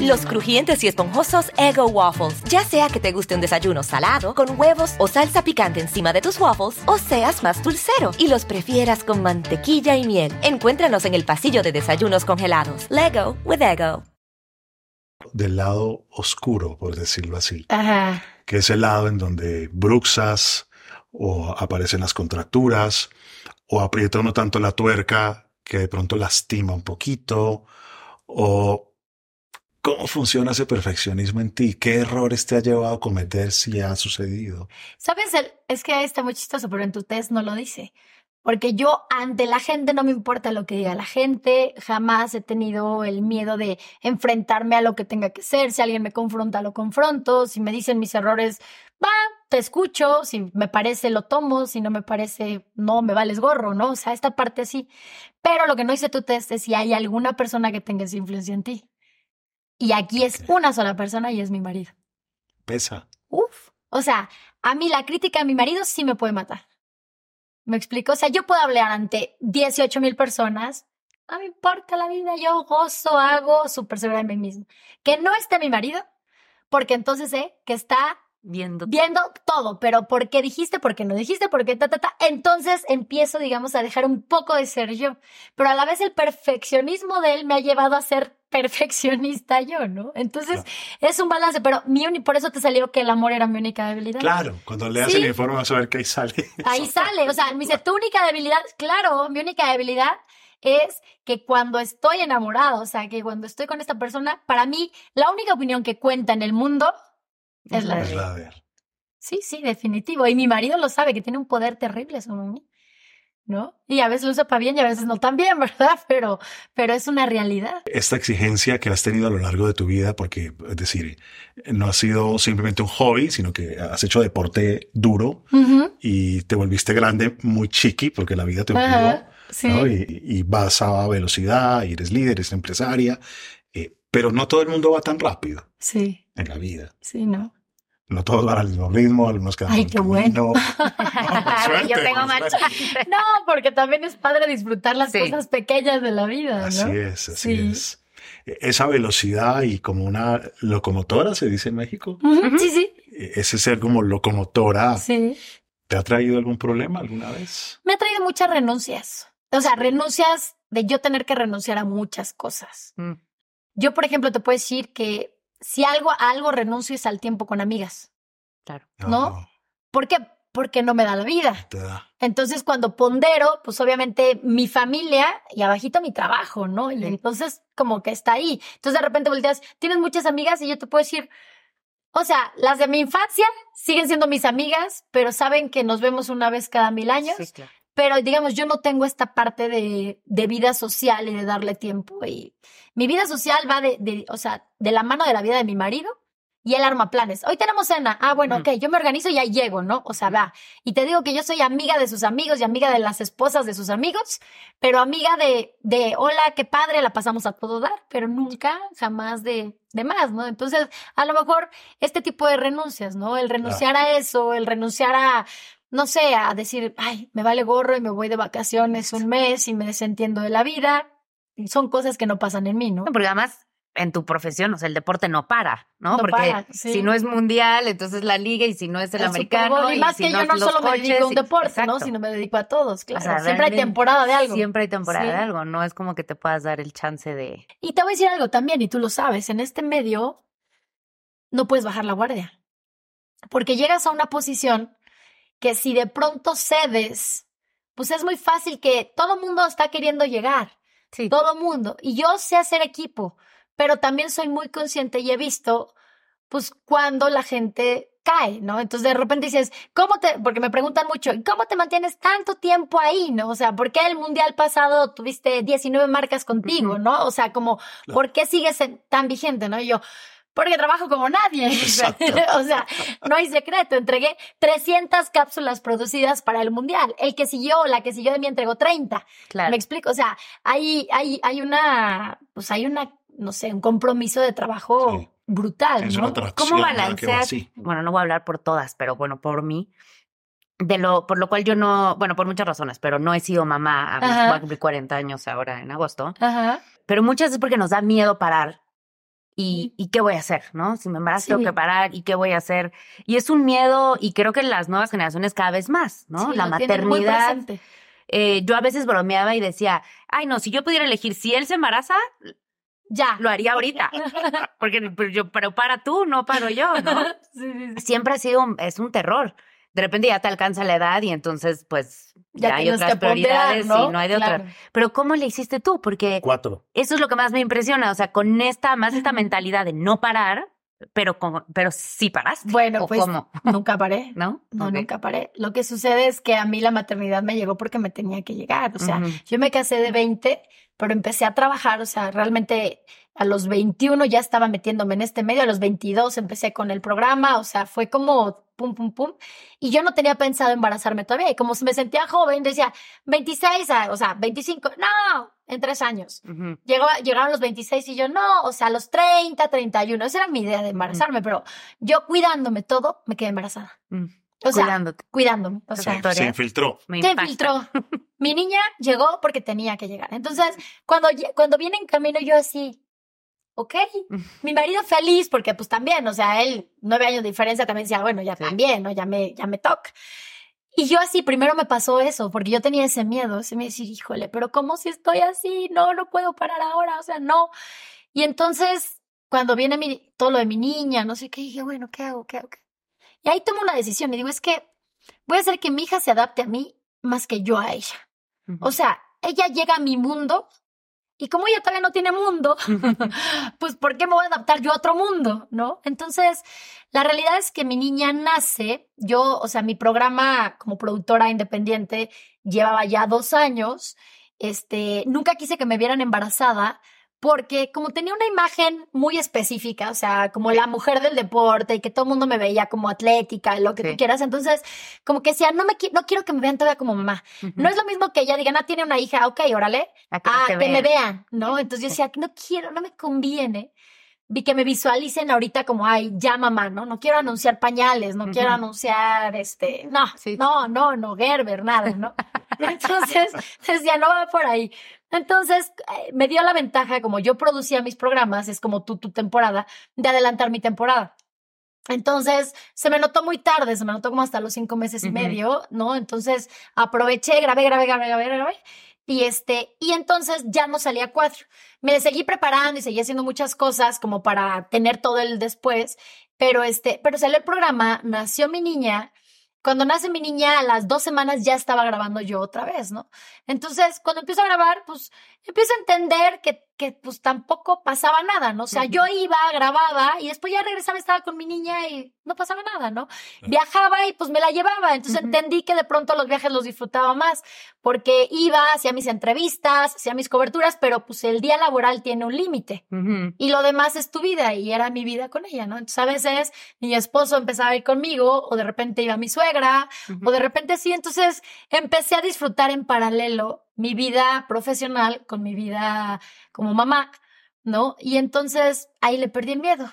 Los crujientes y esponjosos Ego Waffles. Ya sea que te guste un desayuno salado, con huevos o salsa picante encima de tus waffles, o seas más dulcero y los prefieras con mantequilla y miel. Encuéntranos en el pasillo de desayunos congelados. Lego with Ego. del lado oscuro, por decirlo así, Ajá. que es el lado en donde bruxas o aparecen las contracturas o aprieta uno tanto la tuerca que de pronto lastima un poquito o cómo funciona ese perfeccionismo en ti, qué errores te ha llevado a cometer si ha sucedido. ¿Sabes? Es que está muy chistoso, pero en tu test no lo dice. Porque yo ante la gente no me importa lo que diga la gente, jamás he tenido el miedo de enfrentarme a lo que tenga que ser, si alguien me confronta, lo confronto, si me dicen mis errores, va, te escucho, si me parece, lo tomo, si no me parece, no, me vales gorro, ¿no? O sea, esta parte sí. Pero lo que no dice tu test es si hay alguna persona que tenga esa influencia en ti. Y aquí es una sola persona y es mi marido. Pesa. Uf. O sea, a mí la crítica a mi marido sí me puede matar. ¿Me explico? O sea, yo puedo hablar ante 18 mil personas. No me importa la vida, yo gozo, hago súper segura de mí mismo. Que no esté mi marido, porque entonces sé que está Viendo. viendo todo, pero ¿por qué dijiste? ¿Por qué no dijiste? ¿Por qué ta, ta, ta? Entonces empiezo, digamos, a dejar un poco de ser yo. Pero a la vez el perfeccionismo de él me ha llevado a ser perfeccionista yo, ¿no? Entonces es un balance, pero mi por eso te salió que el amor era mi única debilidad. Claro, cuando leas Sí. el informe vas a ver que ahí sale. Ahí sale, o sea, me dice, tu única debilidad, claro, mi única debilidad es que cuando estoy enamorado, o sea, que cuando estoy con esta persona, para mí la única opinión que cuenta en el mundo es la Es de la de él. Sí, sí, definitivo. Y mi marido lo sabe, que tiene un poder terrible sobre mí, ¿no? Y a veces lo usa para bien y a veces no tan bien, ¿verdad? Pero, pero es una realidad. Esta exigencia que has tenido a lo largo de tu vida, porque, es decir, no ha sido simplemente un hobby, sino que has hecho deporte duro y te volviste grande muy chiqui porque la vida te obligó. Ajá, sí. ¿no? Y, y vas a velocidad, y eres líder, eres empresaria, eh, pero no todo el mundo va tan rápido Sí, en la vida. sí, ¿no? No todos van al mismo ritmo, algunos quedan Ay, qué bueno. suerte, Yo tengo suerte. chance. No, porque también es padre disfrutar las Sí. cosas pequeñas de la vida, ¿no? Así es, así Sí. es. Esa velocidad y como una locomotora, se dice en México. Sí, sí, Ese ser como locomotora, sí. ¿te ha traído algún problema alguna vez? Me ha traído muchas renuncias. O sea, renuncias de yo tener que renunciar a muchas cosas. Mm. Yo, por ejemplo, te puedo decir que si algo, a algo renuncio es al tiempo con amigas. Claro. ¿No? ¿Por qué? Porque no me da la vida. Te da. Entonces, cuando pondero, pues obviamente mi familia y abajito mi trabajo, ¿no? Y entonces como que está ahí. Entonces de repente volteas, tienes muchas amigas y yo te puedo decir, o sea, las de mi infancia siguen siendo mis amigas, pero saben que nos vemos una vez cada mil años. Sí, claro. Pero digamos, yo no tengo esta parte de, de vida social y de darle tiempo. Y mi vida social va de, de, o sea, de la mano de la vida de mi marido y él arma planes. Hoy tenemos cena. Ah, bueno, ok, yo me organizo y ahí llego, ¿no? O sea, va. Y te digo que yo soy amiga de sus amigos y amiga de las esposas de sus amigos, pero amiga de, de hola, qué padre, la pasamos a todo dar, pero nunca, jamás de, de más, ¿no? Entonces, a lo mejor este tipo de renuncias, ¿no? El renunciar a eso, el renunciar a, no sé, a decir, ay, me vale gorro y me voy de vacaciones un mes y me desentiendo de la vida. Y son cosas que no pasan en mí, ¿no? No, Porque además en tu profesión, o sea, el deporte no para, ¿no? No Porque para, sí. si no es mundial, entonces la liga y si no es el, El americano y más si que no yo no solo me coches, dedico a un deporte, ¿no? Sino me dedico a todos, claro. O sea, siempre hay temporada de algo. Siempre hay temporada Sí. de algo, no es como que te puedas dar el chance de Y te voy a decir algo también, y tú lo sabes, en este medio no puedes bajar la guardia. Porque llegas a una posición que si de pronto cedes, pues es muy fácil que todo mundo está queriendo llegar. Sí. Todo mundo. Y yo sé hacer equipo, pero también soy muy consciente y he visto, pues, cuando la gente cae, ¿no? Entonces de repente dices, ¿cómo te, porque me preguntan mucho, ¿y ¿cómo te mantienes tanto tiempo ahí, no? O sea, ¿por qué el mundial pasado tuviste 19 marcas contigo, no? O sea, como, ¿por qué sigues tan vigente, no? Y yo, porque trabajo como nadie. O sea, no hay secreto. Entregué 300 cápsulas producidas para el mundial. El que siguió, la que siguió de mí entregó 30. Claro. Me explico. O sea, hay, hay, hay una, pues hay una, no sé, un compromiso de trabajo Sí. brutal, Es ¿no? una atracción. ¿Cómo ¿no? que va balancear? así. Bueno, no voy a hablar por todas, pero bueno, por mí. De lo, por lo cual yo no, bueno, por muchas razones, pero no he sido mamá. A voy a cumplir 40 años ahora en agosto. Ajá. Pero muchas veces porque nos da miedo parar. Y, ¿Y qué voy a hacer? ¿No? Si me embarazo, tengo que parar. ¿Y qué voy a hacer? Y es un miedo, y creo que en las nuevas generaciones cada vez más, ¿no? Sí, La muy maternidad. eh, yo a veces bromeaba y decía, ay, no, si yo pudiera elegir, si él se embaraza, Ya. lo haría ahorita. Porque pero yo, pero para tú, no paro yo, ¿no? Sí. Siempre ha sido, un- es un terror. De repente ya te alcanza la edad y entonces, pues, Ya ya, hay otras que ponderar, prioridades ¿no? y no hay de Claro. otra. Pero ¿cómo le hiciste tú? Porque Cuatro. eso es lo que más me impresiona. O sea, con esta, más esta mentalidad de no parar, pero, con, pero sí paraste. Bueno, ¿O pues cómo? nunca paré. ¿No? No, nunca paré. Lo que sucede es que a mí la maternidad me llegó porque me tenía que llegar. O sea, yo me casé de 20, pero empecé a trabajar. O sea, realmente a los 21 ya estaba metiéndome en este medio. A los 22 empecé con el programa. O sea, fue como pum, pum, pum. Y yo no tenía pensado embarazarme todavía. Y como me sentía joven, decía 26, a- o sea, 25. No, en tres años. Ujú. Llegó, llegaron los 26 y yo, no, o sea, los 30, 31. Esa era mi idea de embarazarme, pero yo cuidándome todo, me quedé embarazada. Mm. O sea, Cuidándote. cuidándome. O sea, Se infiltró. me ¿qué impacta. filtró? Mi niña llegó porque tenía que llegar. Entonces, cuando, cuando viene en camino, yo así, ok. Mi marido feliz porque pues también, o sea, él, nueve años de diferencia, también decía, bueno, ya también, ¿no? Ya me, ya me toca. Y yo así, primero me pasó eso, porque yo tenía ese miedo, ese miedo de decir, híjole, pero ¿cómo si estoy así? No, no puedo parar ahora, o sea, no. Y entonces, cuando viene mi, todo lo de mi niña, no sé qué, dije, bueno, ¿qué hago? ¿Qué hago? ¿Qué? Y ahí tomo una decisión y digo, es que voy a hacer que mi hija se adapte a mí más que yo a ella. O sea, ella llega a mi mundo y como ella todavía no tiene mundo, pues ¿por qué me voy a adaptar yo a otro mundo? ¿No? Entonces, la realidad es que mi niña nace, yo, o sea, mi programa como productora independiente llevaba ya dos años, este, nunca quise que me vieran embarazada porque como tenía una imagen muy específica, o sea, como la mujer del deporte y que todo el mundo me veía como atlética, lo que tú quieras, entonces como que decía, no me no quiero que me vean todavía como mamá. No es lo mismo que ella diga, no, tiene una hija, ok, órale, a que, ah, me vean, ¿no? Entonces yo decía, no quiero, no me conviene. Vi que me visualicen ahorita como, ay, ya mamá, ¿no? No quiero anunciar pañales, no quiero anunciar, este, no, no, no, no, Gerber, nada, ¿no? Entonces, decía, no va por ahí. Entonces, eh, me dio la ventaja, como yo producía mis programas, es como tu, tu temporada, de adelantar mi temporada. Entonces, se me notó muy tarde, se me notó como hasta los cinco meses y medio, ¿no? Entonces, aproveché, grabé, grabé, grabé, grabé, grabé. Y este, y entonces ya no salía cuatro. Me seguí preparando y seguí haciendo muchas cosas como para tener todo el después. Pero este, pero salió el programa, nació mi niña cuando nace mi niña, a las dos semanas ya estaba grabando yo otra vez, ¿no? Entonces, cuando empiezo a grabar, pues empiezo a entender que que pues tampoco pasaba nada, ¿no? O sea, yo iba, grababa y después ya regresaba, estaba con mi niña y no pasaba nada, ¿no? Viajaba y pues me la llevaba, entonces entendí que de pronto los viajes los disfrutaba más porque iba, hacía mis entrevistas, hacía mis coberturas, pero pues el día laboral tiene un límite y lo demás es tu vida y era mi vida con ella, ¿no? Entonces a veces mi esposo empezaba a ir conmigo o de repente iba mi suegra o de repente sí, entonces empecé a disfrutar en paralelo mi vida profesional con mi vida como mamá, ¿no? Y entonces ahí le perdí el miedo.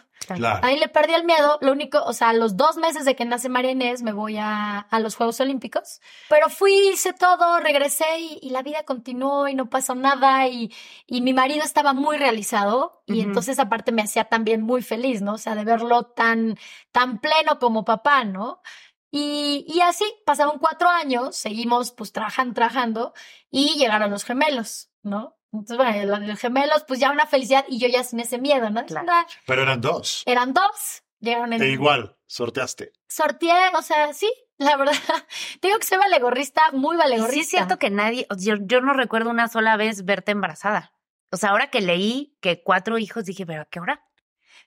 Ahí le perdí el miedo. Lo único, o sea, los dos meses de que nace María Inés me voy a, a los Juegos Olímpicos. Pero fui, hice todo, regresé y, la vida continuó y no pasó nada. Y, y mi marido estaba muy realizado. Y entonces, aparte, me hacía también muy feliz, ¿no? O sea, de verlo tan, tan pleno como papá, ¿no? Y, y así pasaron cuatro años, seguimos pues trabajando, trabajando y llegaron los gemelos, ¿no? Entonces, bueno, los gemelos, pues ya una felicidad y yo ya sin ese miedo, ¿no? Pero eran dos. Eran dos. Llegaron en... E igual, sorteaste. Sorteé, o sea, sí, la verdad. Tengo que ser valegorrista, muy valegorrista. Sí, es cierto que nadie, yo, yo no recuerdo una sola vez verte embarazada. O sea, ahora que leí que cuatro hijos, dije, pero ¿a qué hora?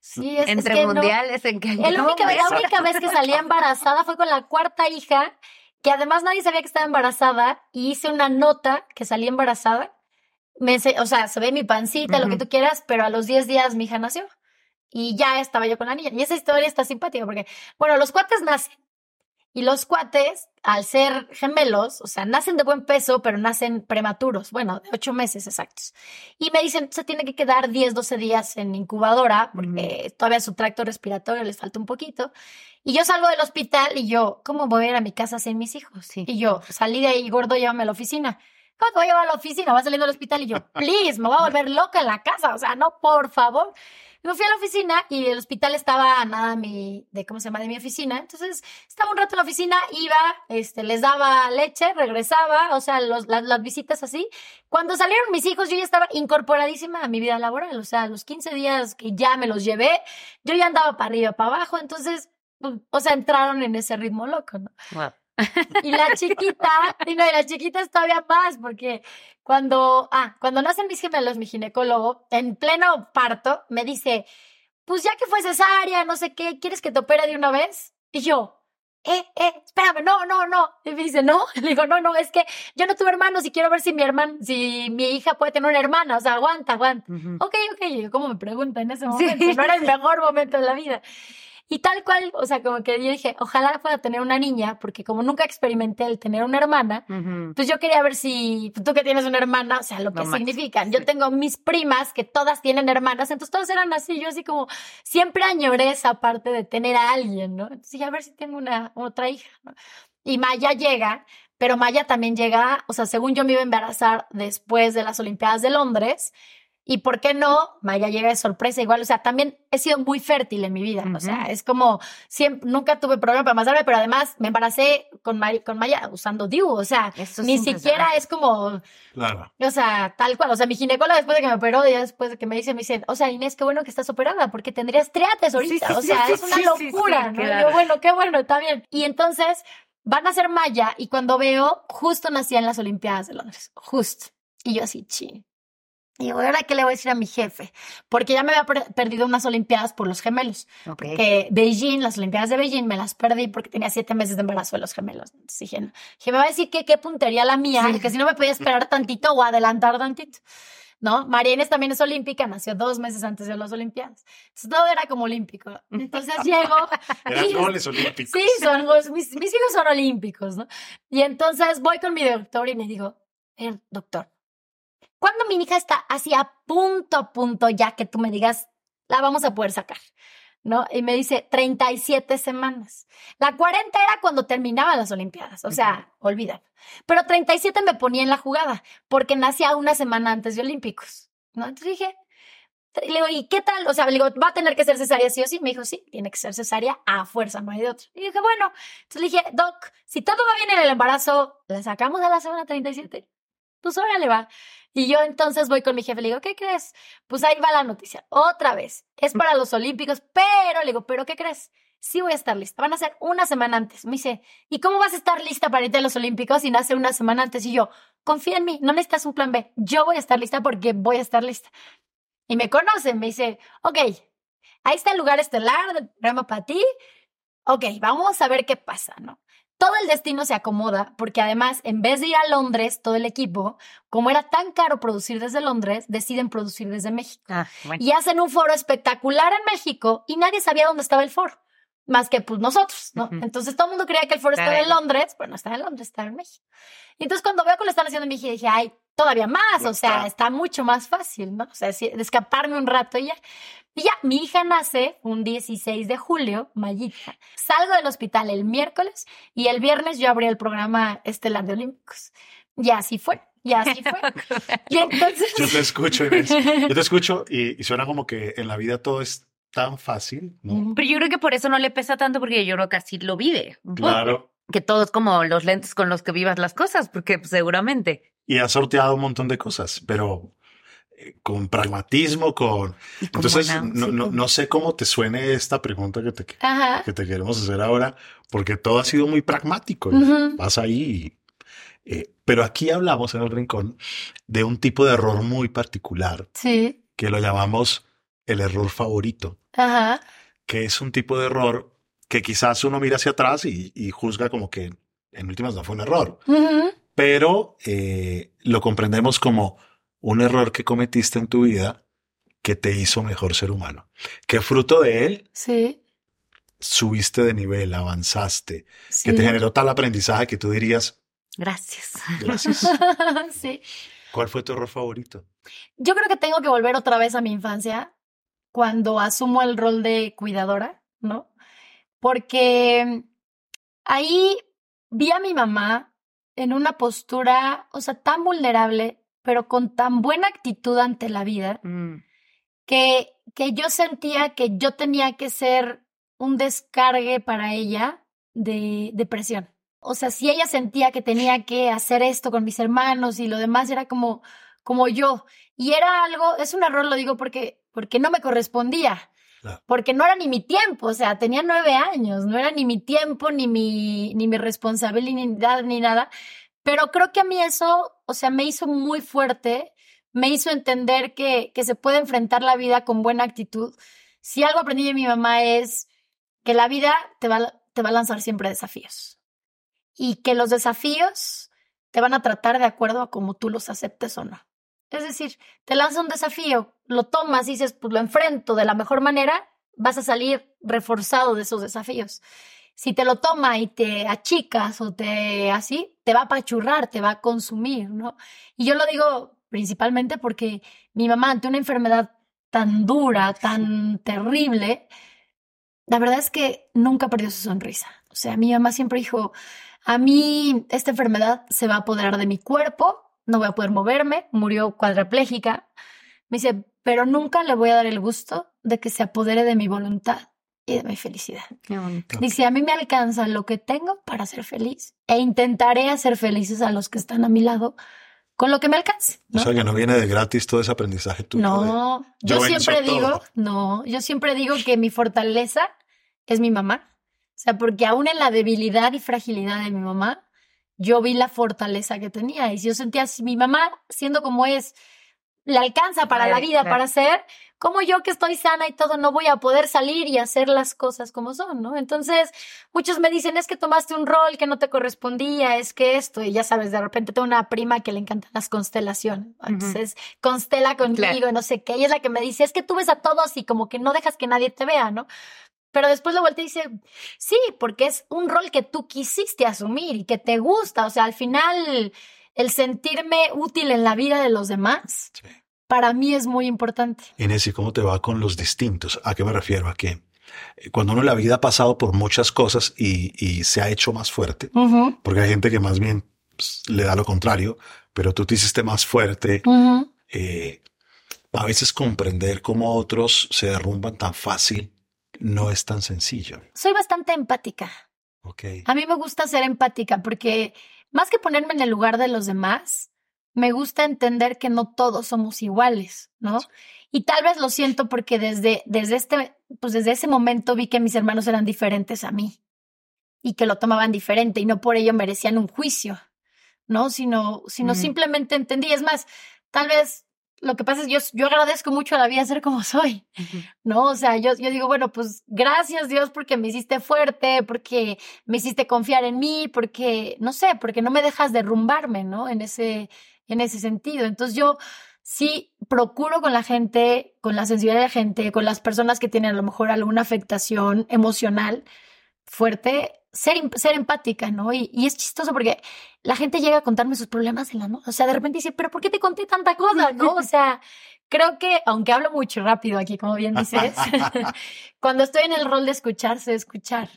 Sí, es, Entre mundiales, ¿en qué La única, la única vez que salí embarazada fue con la cuarta hija, que además nadie sabía que estaba embarazada, y hice una nota que salí embarazada. Me, o sea, se ve mi pancita, lo que tú quieras, pero a los 10 días mi hija nació. Y ya estaba yo con la niña. Y esa historia está simpática porque, bueno, los cuates nacen y los cuates, al ser gemelos, o sea, nacen de buen peso, pero nacen prematuros, bueno, de ocho meses exactos. Y me dicen, se tiene que quedar 10, 12 días en incubadora, porque todavía su tracto respiratorio les falta un poquito. Y yo salgo del hospital y yo, ¿cómo voy a ir a mi casa sin mis hijos? Y yo, salí de ahí, gordo, llévame a la oficina. ¿Cómo te voy a llevar a la oficina? Va saliendo del hospital y yo, please, me voy a volver loca en la casa, o sea, no, por favor me fui a la oficina y el hospital estaba nada mi, de cómo se llama, de mi oficina. Entonces estaba un rato en la oficina, iba, este, les daba leche, regresaba, o sea, los, las, visitas así. Cuando salieron mis hijos, yo ya estaba incorporadísima a mi vida laboral. O sea, los 15 días que ya me los llevé, yo ya andaba para arriba, para abajo. Entonces, pues, o sea, entraron en ese ritmo loco, ¿no? Y la chiquita, y no, y la chiquita es todavía más, porque cuando, ah, cuando nacen mis gemelos, mi ginecólogo, en pleno parto, me dice, pues ya que fue cesárea, no sé qué, ¿quieres que te opere de una vez? Y yo, eh, eh, espérame, no, no, no. Y me dice, no. Le digo, no, no, es que yo no tuve hermanos y quiero ver si mi hermana, si mi hija puede tener una hermana. O sea, aguanta, aguanta. Ok, ok. ¿Cómo me pregunta en ese momento? No era el mejor momento de la vida. Y tal cual, o sea, como que yo dije, ojalá pueda tener una niña, porque como nunca experimenté el tener una hermana, pues yo quería ver si tú que tienes una hermana, o sea, lo que significan. Yo tengo mis primas que todas tienen hermanas, entonces todas eran así, yo así como siempre añoré esa parte de tener a alguien, ¿no? Entonces dije, a ver si tengo una otra hija, ¿no? Y Maya llega, pero Maya también llega, o sea, según yo me iba a embarazar después de las Olimpiadas de Londres, Y por qué no, Maya llega de sorpresa igual. O sea, también he sido muy fértil en mi vida. O sea, es como, siempre, nunca tuve problema para embarazarme, pero además me embaracé con, Maya- con Maya usando DIU. O sea, Eso es ni siquiera es como, Claro. o sea, tal cual. O sea, mi ginecóloga después de que me operó, ya después de que me dice, me dice, o sea, Inés, qué bueno que estás operada, porque tendrías triates ahorita. sí, o sí, sea, sí, es una locura, sí, ¿no? Claro. yo, bueno, qué bueno, está bien. Y entonces van a ser Maya, y cuando veo, justo nacía en las Olimpiadas de Londres. Justo. Y yo así, chi. Y ¿ahora qué le voy a decir a mi jefe? Porque ya me había per- perdido unas Olimpiadas por los gemelos. Ok. Que Beijing, las Olimpiadas de Beijing, me las perdí porque tenía siete meses de embarazo de los gemelos. Entonces dije, no. Dije, me va a decir que qué puntería la mía, que si no me podía esperar tantito o adelantar tantito. ¿No? María Inés también es olímpica, nació dos meses antes de las Olimpiadas. Entonces todo era como olímpico. Entonces llego. Eran goles olímpicos. Sí, son mis, mis hijos son olímpicos, ¿no? Y entonces voy con mi doctor y le digo, "Eh, doctor, ¿cuándo mi hija está así a punto, a punto ya que tú me digas, la vamos a poder sacar? ¿No? Y me dice 37 semanas. La 40 era cuando terminaban las Olimpiadas, o sea, olvida. Pero 37 me ponía en la jugada, porque nacía una semana antes de Olímpicos, ¿no? Entonces dije, y le digo, ¿y qué tal? O sea, le digo, ¿va a tener que ser cesárea sí o sí? Me dijo, sí, tiene que ser cesárea a fuerza, no hay de otro. Y dije, bueno. Entonces le dije, Doc, si todo va bien en el embarazo, ¿la sacamos a la semana 37? Pues órale va. Y yo entonces voy con mi jefe, le digo, ¿qué crees? Pues ahí va la noticia. Otra vez. Es para los Olímpicos, pero le digo, ¿pero qué crees? Sí voy a estar lista. Van a ser una semana antes. Me dice, ¿y cómo vas a estar lista para irte a los Olímpicos si nace una semana antes? Y yo, confía en mí, no necesitas un plan B. Yo voy a estar lista porque voy a estar lista. Y me conocen, me dice, ok, ahí está el lugar estelar del programa para ti. Ok, vamos a ver qué pasa, ¿no? Todo el destino se acomoda porque además, en vez de ir a Londres, todo el equipo, como era tan caro producir desde Londres, deciden producir desde México. Ah, bueno. Y hacen un foro espectacular en México y nadie sabía dónde estaba el foro, más que pues nosotros, ¿no? Entonces todo el mundo creía que el foro estaba en. Londres, pero no estaba en Londres, estaba en México. Y entonces cuando veo que lo están haciendo en México, dije, ay, todavía más, o sea, está mucho más fácil, ¿no? O sea, de escaparme un rato y ya. Y ya, mi hija nace un 16 de julio, Mayita. Salgo del hospital el miércoles y el viernes yo abrí el programa estelar de Olímpicos. Y así fue, y así fue. Y entonces... Yo te escucho, Inés. Yo te escucho y, y suena como que en la vida todo es tan fácil, ¿no? Pero yo creo que por eso no le pesa tanto, porque yo creo que así lo vive. Claro. Que todo es como los lentes con los que vivas las cosas, porque pues, seguramente. Y has sorteado un montón de cosas, pero eh, con pragmatismo, con... Con Entonces, buena- no, sí, no, no sé cómo te suene esta pregunta que te, Ajá. que te queremos hacer ahora, porque todo ha sido muy pragmático. Ujú. Vas ahí. y, eh, pero aquí hablamos en el rincón de un tipo de error muy particular Sí. que lo llamamos el error favorito, Ajá. que es un tipo de error que quizás uno mira hacia atrás y, y juzga como que en últimas no fue un error, Ujú. Pero eh, lo comprendemos como un error que cometiste en tu vida que te hizo mejor ser humano, que fruto de él Sí. subiste de nivel, avanzaste, Sí. que te generó tal aprendizaje que tú dirías, Gracias. gracias. sí. ¿Cuál fue tu error favorito? Yo creo que tengo que volver otra vez a mi infancia cuando asumo el rol de cuidadora, ¿no? Porque ahí vi a mi mamá en una postura, o sea, tan vulnerable, pero con tan buena actitud ante la vida, Mm. que, que yo sentía que yo tenía que ser un descargue para ella de, de presión. O sea, si ella sentía que tenía que hacer esto con mis hermanos y lo demás era como, como yo. Y era algo, es un error, lo digo porque, porque no me correspondía. Porque no era ni mi tiempo, o sea, tenía nueve años, no era ni mi tiempo, ni mi, ni mi responsabilidad, ni nada. Pero creo que a mí eso, o sea, me hizo muy fuerte, me hizo entender que, que se puede enfrentar la vida con buena actitud. Si algo aprendí de mi mamá es que la vida te va, te va a lanzar siempre desafíos y que los desafíos te van a tratar de acuerdo a cómo tú los aceptes o no. Es decir, te lanza un desafío, lo tomas y dices, pues lo enfrento de la mejor manera, vas a salir reforzado de esos desafíos. Si te lo toma y te achicas o te así, te va a apachurrar, te va a consumir, ¿no? Y yo lo digo principalmente porque mi mamá ante una enfermedad tan dura, tan terrible, la verdad es que nunca perdió su sonrisa. O sea, mi mamá siempre dijo, a mí esta enfermedad se va a apoderar de mi cuerpo, no voy a poder moverme, murió cuadraplégica, Me dice, pero nunca le voy a dar el gusto de que se apodere de mi voluntad y de mi felicidad. Qué bonito. Dice, a mí me alcanza lo que tengo para ser feliz e intentaré hacer felices a los que están a mi lado con lo que me alcance. O sea que no viene de gratis todo ese aprendizaje tuyo. No, de- yo siempre todo. digo, no, yo siempre digo que mi fortaleza es mi mamá. O sea, porque aún en la debilidad y fragilidad de mi mamá, yo vi la fortaleza que tenía. Y si yo sentía así, mi mamá, siendo como es, le alcanza para la vida, claro. para ser, como yo que estoy sana y todo, no voy a poder salir y hacer las cosas como son, ¿no? Entonces, muchos me dicen, es que tomaste un rol que no te correspondía, es que esto, y ya sabes, de repente tengo una prima que le encantan las constelaciones. ¿no? Entonces, constela contigo, Claro. no sé qué, y es la que me dice, es que tú ves a todos y como que no dejas que nadie te vea, ¿no? Pero después lo volteé y dice, sí, porque es un rol que tú quisiste asumir y que te gusta. O sea, al final, el sentirme útil en la vida de los demás, Sí. para mí es muy importante. Inés, ¿y cómo te va con los distintos? ¿A qué me refiero? A que eh, cuando uno en la vida ha pasado por muchas cosas y, y se ha hecho más fuerte, porque hay gente que más bien pues, le da lo contrario, pero tú te hiciste más fuerte. eh, a veces comprender cómo otros se derrumban tan fácil no es tan sencillo. Soy bastante empática. Ok. A mí me gusta ser empática porque más que ponerme en el lugar de los demás, me gusta entender que no todos somos iguales, ¿no? Y tal vez lo siento porque desde, desde, este, pues desde ese momento vi que mis hermanos eran diferentes a mí y que lo tomaban diferente y no por ello merecían un juicio, ¿no? Sino, sino Mm. simplemente entendí. Es más, tal vez lo que pasa es yo, yo agradezco mucho a la vida ser como soy. ¿no? O sea, yo, yo digo, bueno, pues gracias Dios porque me hiciste fuerte, porque me hiciste confiar en mí, porque, no sé, porque no me dejas derrumbarme, ¿no? En ese, en ese sentido. Entonces yo sí procuro con la gente, con la sensibilidad de la gente, con las personas que tienen a lo mejor alguna afectación emocional fuerte, ser, em- ser empática, ¿no? Y, y es chistoso porque la gente llega a contarme sus problemas en la noche. O sea, de repente dice, pero ¿por qué te conté tanta cosa, no? O sea, creo que, aunque hablo mucho rápido aquí, como bien dices, cuando estoy en el rol de escuchar, sé escuchar.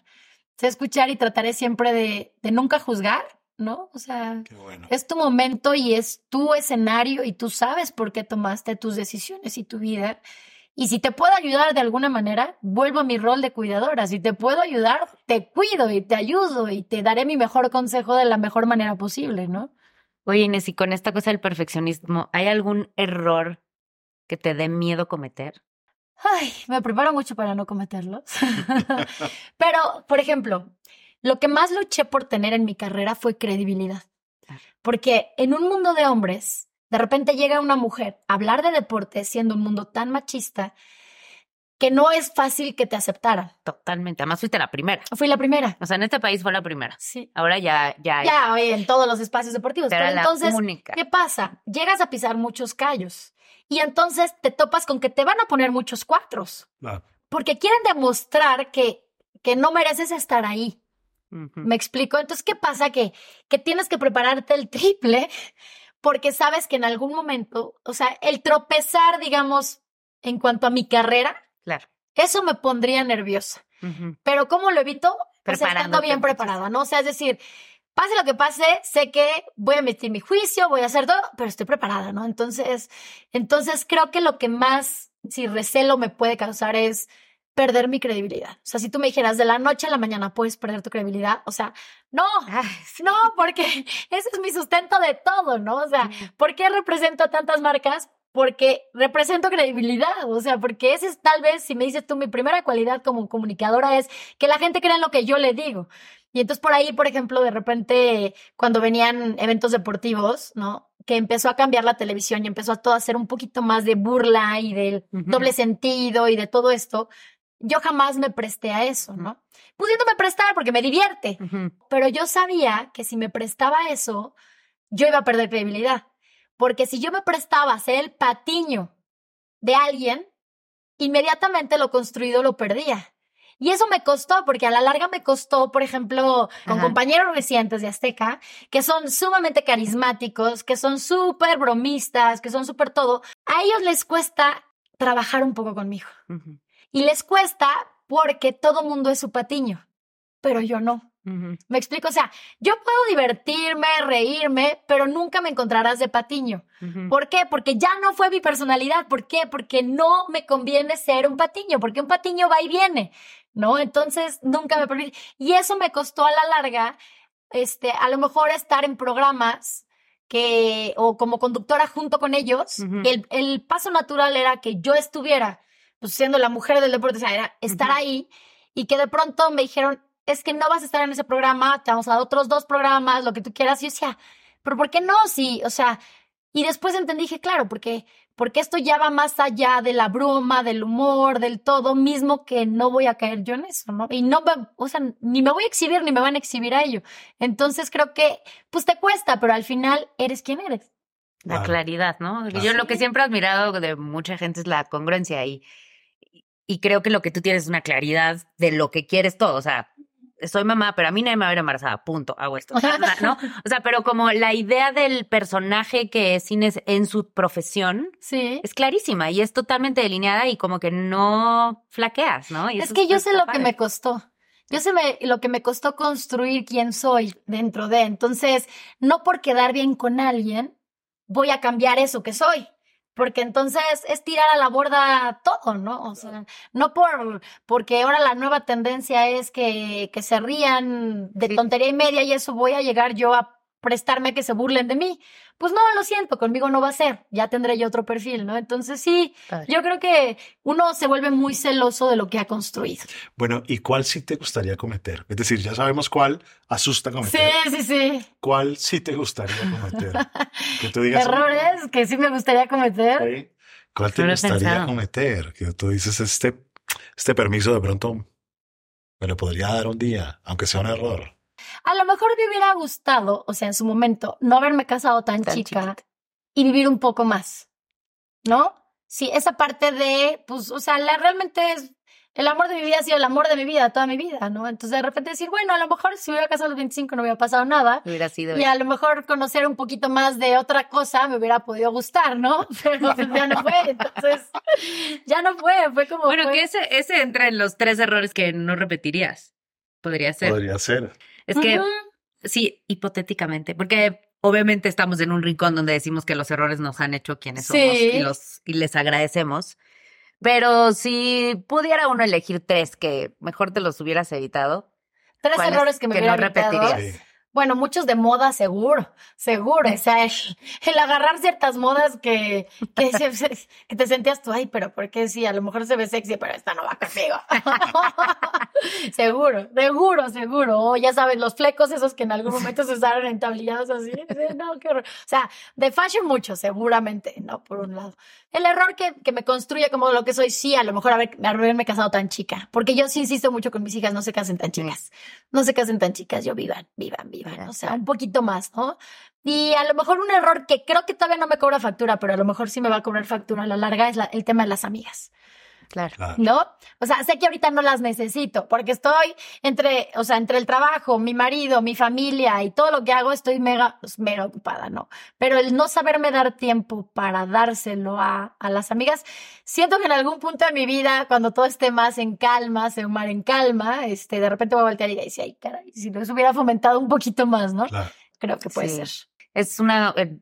Sé escuchar y trataré siempre de, de nunca juzgar, ¿no? O sea, bueno. es tu momento y es tu escenario y tú sabes por qué tomaste tus decisiones y tu vida. Y si te puedo ayudar de alguna manera, vuelvo a mi rol de cuidadora. Si te puedo ayudar, te cuido y te ayudo y te daré mi mejor consejo de la mejor manera posible, ¿no? Oye, Inés, y con esta cosa del perfeccionismo, ¿hay algún error que te dé miedo cometer? Ay, me preparo mucho para no cometerlos. Pero, por ejemplo, lo que más luché por tener en mi carrera fue credibilidad. Porque en un mundo de hombres, de repente llega una mujer a hablar de deporte siendo un mundo tan machista que no es fácil que te aceptaran. Totalmente. Además, fuiste la primera. Fui la primera. O sea, en este país fue la primera. Sí. Ahora ya, ya. Ya, oye, en todos los espacios deportivos. Pero Pero la entonces, única. ¿qué pasa? Llegas a pisar muchos callos y entonces te topas con que te van a poner muchos cuatros. Claro. porque quieren demostrar que, que no mereces estar ahí. ¿Me explico? Entonces, ¿qué pasa? Que, que tienes que prepararte el triple porque sabes que en algún momento, o sea, el tropezar, digamos, en cuanto a mi carrera, Claro. eso me pondría nerviosa. Pero ¿cómo lo evito? Pues estando bien entonces. preparada, ¿no? O sea, es decir, pase lo que pase, sé que voy a emitir mi juicio, voy a hacer todo, pero estoy preparada, ¿no? Entonces, entonces creo que lo que más, si recelo me puede causar es perder mi credibilidad. O sea, si tú me dijeras de la noche a la mañana puedes perder tu credibilidad, o sea, no, sí. no, porque ese es mi sustento de todo, ¿no? O sea, ¿por qué represento a tantas marcas? Porque represento credibilidad, o sea, porque ese es tal vez, si me dices tú, mi primera cualidad como comunicadora es que la gente crea en lo que yo le digo. Y entonces por ahí, por ejemplo, de repente, cuando venían eventos deportivos, ¿no? Que empezó a cambiar la televisión y empezó a todo a hacer un poquito más de burla y del doble sentido y de todo esto, yo jamás me presté a eso, ¿no? Pudiéndome prestar porque me divierte, pero yo sabía que si me prestaba a eso, yo iba a perder credibilidad. Porque si yo me prestaba a ser el patiño de alguien, inmediatamente lo construido lo perdía. Y eso me costó, porque a la larga me costó, por ejemplo, con Ajá. compañeros recientes de Azteca, que son sumamente carismáticos, que son súper bromistas, que son súper todo. A ellos les cuesta trabajar un poco conmigo. Ujú. Y les cuesta porque todo mundo es su patiño, pero yo no. Me explico, o sea, yo puedo divertirme, reírme, pero nunca me encontrarás de patiño. ¿Por qué? Porque ya no fue mi personalidad. ¿Por qué? Porque no me conviene ser un patiño, porque un patiño va y viene, ¿no? Entonces, nunca me permití. Y eso me costó a la larga, este, a lo mejor estar en programas que, o como conductora junto con ellos, el, el, paso natural era que yo estuviera, pues siendo la mujer del deporte, o sea, era estar ahí y que de pronto me dijeron, es que no vas a estar en ese programa, te vamos a dar otros dos programas, lo que tú quieras. Y yo decía, pero ¿por qué no? Sí, o sea, y después entendí que, claro, porque, porque esto ya va más allá de la broma, del humor, del todo mismo, que no voy a caer yo en eso, ¿no? Y no, o sea, ni me voy a exhibir, ni me van a exhibir a ello. Entonces creo que, pues te cuesta, pero al final eres quien eres. La claridad, ¿no? Yo lo que siempre he admirado de mucha gente es la congruencia y, y creo que lo que tú tienes es una claridad de lo que quieres todo. O sea, soy mamá, pero a mí nadie me va a ver embarazada, punto, hago esto, ¿no? O sea, pero como la idea del personaje que es Inés en su profesión sí. es clarísima y es totalmente delineada y como que no flaqueas, ¿no? es que yo sé lo que me costó. Yo sé lo que me costó construir quién soy dentro de. Entonces, no por quedar bien con alguien, voy a cambiar eso que soy porque entonces es tirar a la borda todo, ¿no? O sea, no por, porque ahora la nueva tendencia es que, que se rían de tontería y media y eso voy a llegar yo a prestarme que se burlen de mí. Pues no, lo siento, conmigo no va a ser, ya tendré yo otro perfil, ¿no? Entonces sí, yo creo que uno se vuelve muy celoso de lo que ha construido. Bueno, ¿y cuál sí te gustaría cometer? Es decir, ya sabemos cuál asusta cometer. Sí, sí, sí. ¿Cuál sí te gustaría cometer? que tú digas. Errores que sí me gustaría cometer. ¿Cuál te gustaría cometer? Que tú dices, este, este permiso de pronto me lo podría dar un día, aunque sea un error. A lo mejor me hubiera gustado, o sea, en su momento, no haberme casado tan, chica y vivir un poco más, ¿no? Sí, esa parte de, pues, o sea, la, realmente es, el amor de mi vida ha sido el amor de mi vida, toda mi vida, ¿no? Entonces de repente decir, bueno, a lo mejor si me hubiera casado a los 25 no hubiera pasado nada. Hubiera sido. Y a lo mejor conocer un poquito más de otra cosa me hubiera podido gustar, ¿no? Pero pues, ya no fue, entonces ya no fue, fue como... Bueno, que ese, ese entra en los tres errores que no repetirías. Podría ser. Podría ser. Es que, sí, hipotéticamente, porque obviamente estamos en un rincón donde decimos que los errores nos han hecho quienes somos y, los, y les agradecemos. Pero si pudiera uno elegir tres que mejor te los hubieras evitado. Tres errores que me que no repetirías. Bueno, muchos de moda, seguro, seguro. O sea, el agarrar ciertas modas que, que, te sentías tú, ay, pero ¿por qué sí? A lo mejor se ve sexy, pero esta no va conmigo. seguro, seguro, seguro. O ya sabes, los flecos esos que en algún momento se usaron entablillados así. No, qué horror. O sea, de fashion mucho, seguramente, ¿no? Por un lado. El error que, que me construye como lo que soy, sí, a lo mejor haber, haberme casado tan chica. Porque yo sí insisto mucho con mis hijas, no se casen tan chicas. No se casen tan chicas, yo vivan, vivan, vivan. O sea, un poquito más, ¿no? Y a lo mejor un error que creo que todavía no me cobra factura, pero a lo mejor sí me va a cobrar factura a la larga es el tema de las amigas. Claro. ¿No? O sea, sé que ahorita no las necesito porque estoy entre, o sea, entre el trabajo, mi marido, mi familia y todo lo que hago, estoy mega, pues, mega ocupada, ¿no? Pero el no saberme dar tiempo para dárselo a, a las amigas, siento que en algún punto de mi vida, cuando todo esté más en calma, se mar en calma, este, de repente voy a voltear y decir, ay, caray, si nos hubiera fomentado un poquito más, ¿no? Creo que puede ser. Es una, eh,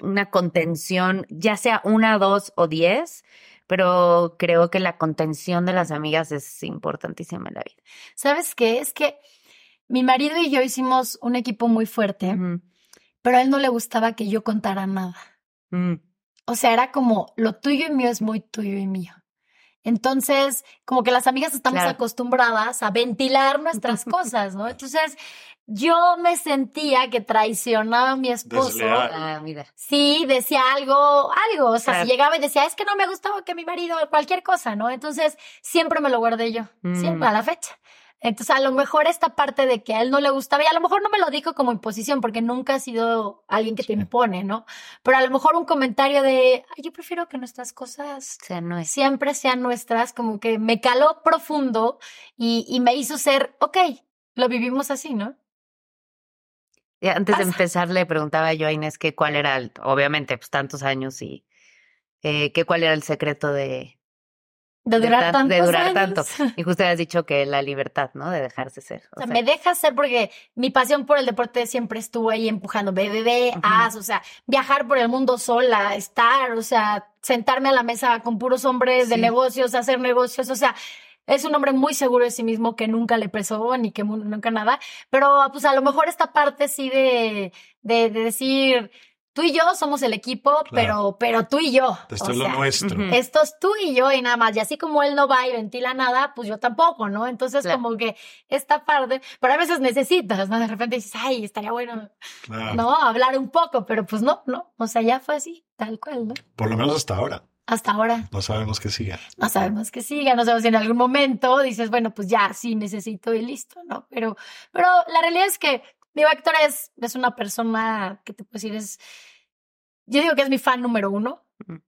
una contención, ya sea una, dos o diez pero creo que la contención de las amigas es importantísima en la vida. ¿Sabes qué? Es que mi marido y yo hicimos un equipo muy fuerte, pero a él no le gustaba que yo contara nada. Mm. O sea, era como lo tuyo y mío es muy tuyo y mío. Entonces, como que las amigas estamos acostumbradas a ventilar nuestras cosas, ¿no? Entonces, yo me sentía que traicionaba a mi esposo. Ah, mira. Sí, decía algo, algo. O sea, si llegaba y decía, es que no me gustaba que mi marido, cualquier cosa, ¿no? Entonces, siempre me lo guardé yo, siempre, mm. a la fecha. Entonces, a lo mejor esta parte de que a él no le gustaba, y a lo mejor no me lo dijo como imposición, porque nunca ha sido alguien que te impone, ¿no? Pero a lo mejor un comentario de, Ay, yo prefiero que nuestras cosas siempre sean nuestras, como que me caló profundo y, y me hizo ser, ok, lo vivimos así, ¿no? Antes de empezar le preguntaba yo a Inés que cuál era, el, obviamente, pues tantos años y eh, que cuál era el secreto de, De durar tan- tantos de durar tanto. Y justo has dicho que la libertad, ¿no? De dejarse ser. O sea, me deja ser porque mi pasión por el deporte siempre estuvo ahí empujando, bebé, haz, o sea, viajar por el mundo sola, estar, o sea, sentarme a la mesa con puros hombres de negocios, hacer negocios, o sea, es un hombre muy seguro de sí mismo que nunca le pesó ni que mu- nunca nada, pero pues a lo mejor esta parte sí de, de, de decir, tú y yo somos el equipo, pero, pero tú y yo. Esto o es lo nuestro. esto es tú y yo y nada más. Y así como él no va y ventila nada, pues yo tampoco, ¿no? Entonces Claro. como que esta parte, pero a veces necesitas, ¿no? De repente dices, ay, estaría bueno, Claro. ¿no? Hablar un poco, pero pues no, no. O sea, ya fue así, tal cual, ¿no? Por lo menos hasta ahora. Hasta ahora No sabemos qué siga. no sabemos que siga, no sabemos si en algún momento dices, bueno, pues ya sí necesito y listo, ¿no? Pero, pero la realidad es que mi Héctor es, es una persona que te puedo decir es, yo digo que es mi fan número uno.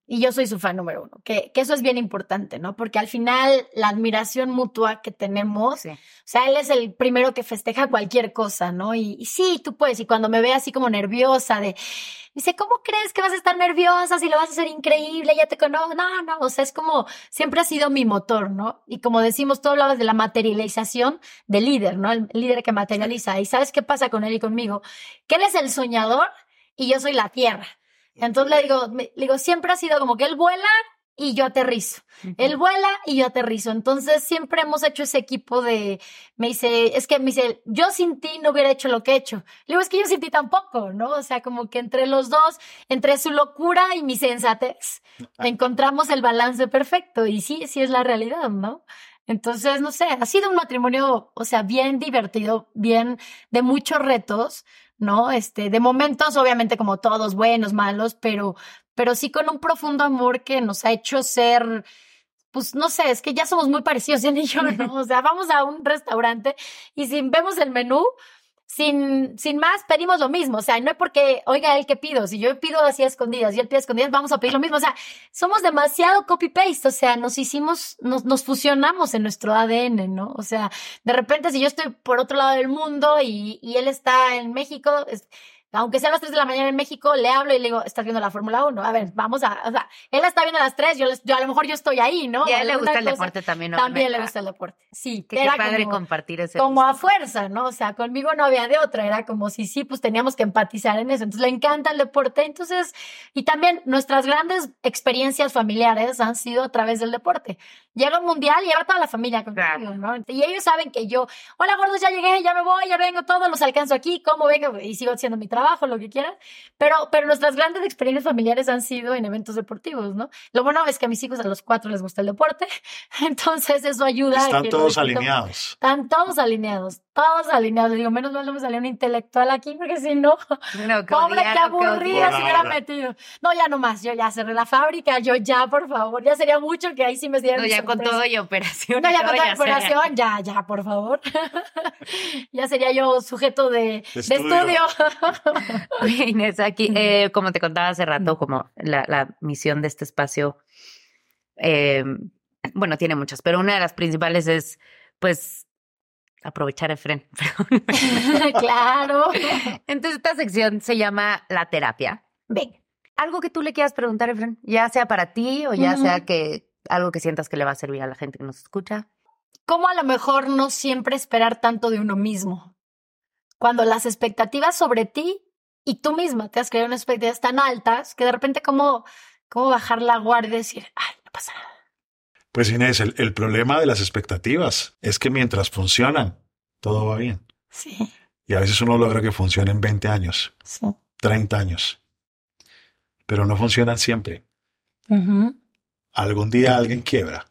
Y yo soy su fan número uno, que, que eso es bien importante, ¿no? Porque al final la admiración mutua que tenemos, Sí. o sea, él es el primero que festeja cualquier cosa, ¿no? Y, y sí, tú puedes, y cuando me ve así como nerviosa de, dice, ¿cómo crees que vas a estar nerviosa si lo vas a hacer increíble? Ya te conozco. No, no, o sea, es como, siempre ha sido mi motor, ¿no? Y como decimos, tú hablabas de la materialización del líder, ¿no? El líder que materializa. ¿Y sabes qué pasa con él y conmigo? Que él es el soñador y yo soy la tierra. Entonces le digo, me- le digo, siempre ha sido como que él vuela y yo aterrizo. Él vuela y yo aterrizo. Entonces siempre hemos hecho ese equipo de, me dice, es que me dice, yo sin ti no hubiera hecho lo que he hecho. Le digo, es que yo sin ti tampoco, ¿no? O sea, como que entre los dos, entre su locura y mi sensatez, encontramos el balance perfecto. Y sí, sí es la realidad, ¿no? Entonces, no sé, ha sido un matrimonio, o sea, bien divertido, bien de muchos retos, ¿no? Este, de momentos, obviamente, como todos, buenos, malos, pero, pero sí con un profundo amor que nos ha hecho ser, pues no sé, es que ya somos muy parecidos él y yo, ¿no? O sea, vamos a un restaurante y si vemos el menú, sin, sin más, pedimos lo mismo. O sea, no es porque, oiga, él que pido. Si yo pido así a escondidas y él pide a escondidas, vamos a pedir lo mismo. O sea, somos demasiado copy-paste. O sea, nos hicimos, nos, nos fusionamos en nuestro ADN, ¿no? O sea, de repente, si yo estoy por otro lado del mundo y, y él está en México, aunque sea a las 3 de la mañana en México, le hablo y le digo, estás viendo la Fórmula 1. A ver, vamos a, o sea, él está viendo a las 3, yo, les- yo a lo mejor yo estoy ahí, ¿no? Y a él le gusta el cosa- deporte también. ¿no? También le Me- gusta el deporte. Sí, Que qué era padre como- compartir ese. como a fuerza, ¿no? O sea, conmigo no había de otra, era como si sí, pues teníamos que empatizar en eso. Entonces le encanta el deporte, entonces, y también nuestras grandes experiencias familiares han sido a través del deporte. Llega un mundial y lleva toda la familia conmigo. ¿no? Y ellos saben que yo, hola gordos, ya llegué, ya me voy, ya vengo, todos los alcanzo aquí, como vengo, y sigo haciendo mi trabajo, lo que quieran. Pero, pero nuestras grandes experiencias familiares han sido en eventos deportivos, ¿no? Lo bueno es que a mis hijos a los cuatro les gusta el deporte, entonces eso ayuda. a Están que todos alineados. están todos alineados, todos alineados. Digo, menos mal no me salió un intelectual aquí, porque si no, No, pobre, qué aburrida se hubiera metido. No, ya no más, yo ya cerré la fábrica, yo ya, por favor, ya sería mucho que ahí sí me dieran No, ya con todo y operación. No, ya con toda la operación, ya, ya, por favor. ya sería yo sujeto de, de estudio. Inés, aquí, eh, como te contaba hace rato, como la, la misión de este espacio, eh, bueno, tiene muchas, pero una de las principales es, pues, aprovechar el freno. claro. Entonces, esta sección se llama La Terapia. Ven. Algo que tú le quieras preguntar, Efren, ya sea para ti o ya sea que algo que sientas que le va a servir a la gente que nos escucha. ¿Cómo a lo mejor no siempre esperar tanto de uno mismo? Cuando las expectativas sobre ti y tú misma te has creado unas expectativas tan altas que de repente cómo, cómo bajar la guardia y decir, ay, no pasa nada. Pues Inés, el, el problema de las expectativas es que mientras funcionan, todo va bien. Sí, Y a veces uno logra que funcione en 20 años, sí. 30 años. Pero no funcionan siempre. Algún día alguien quiebra.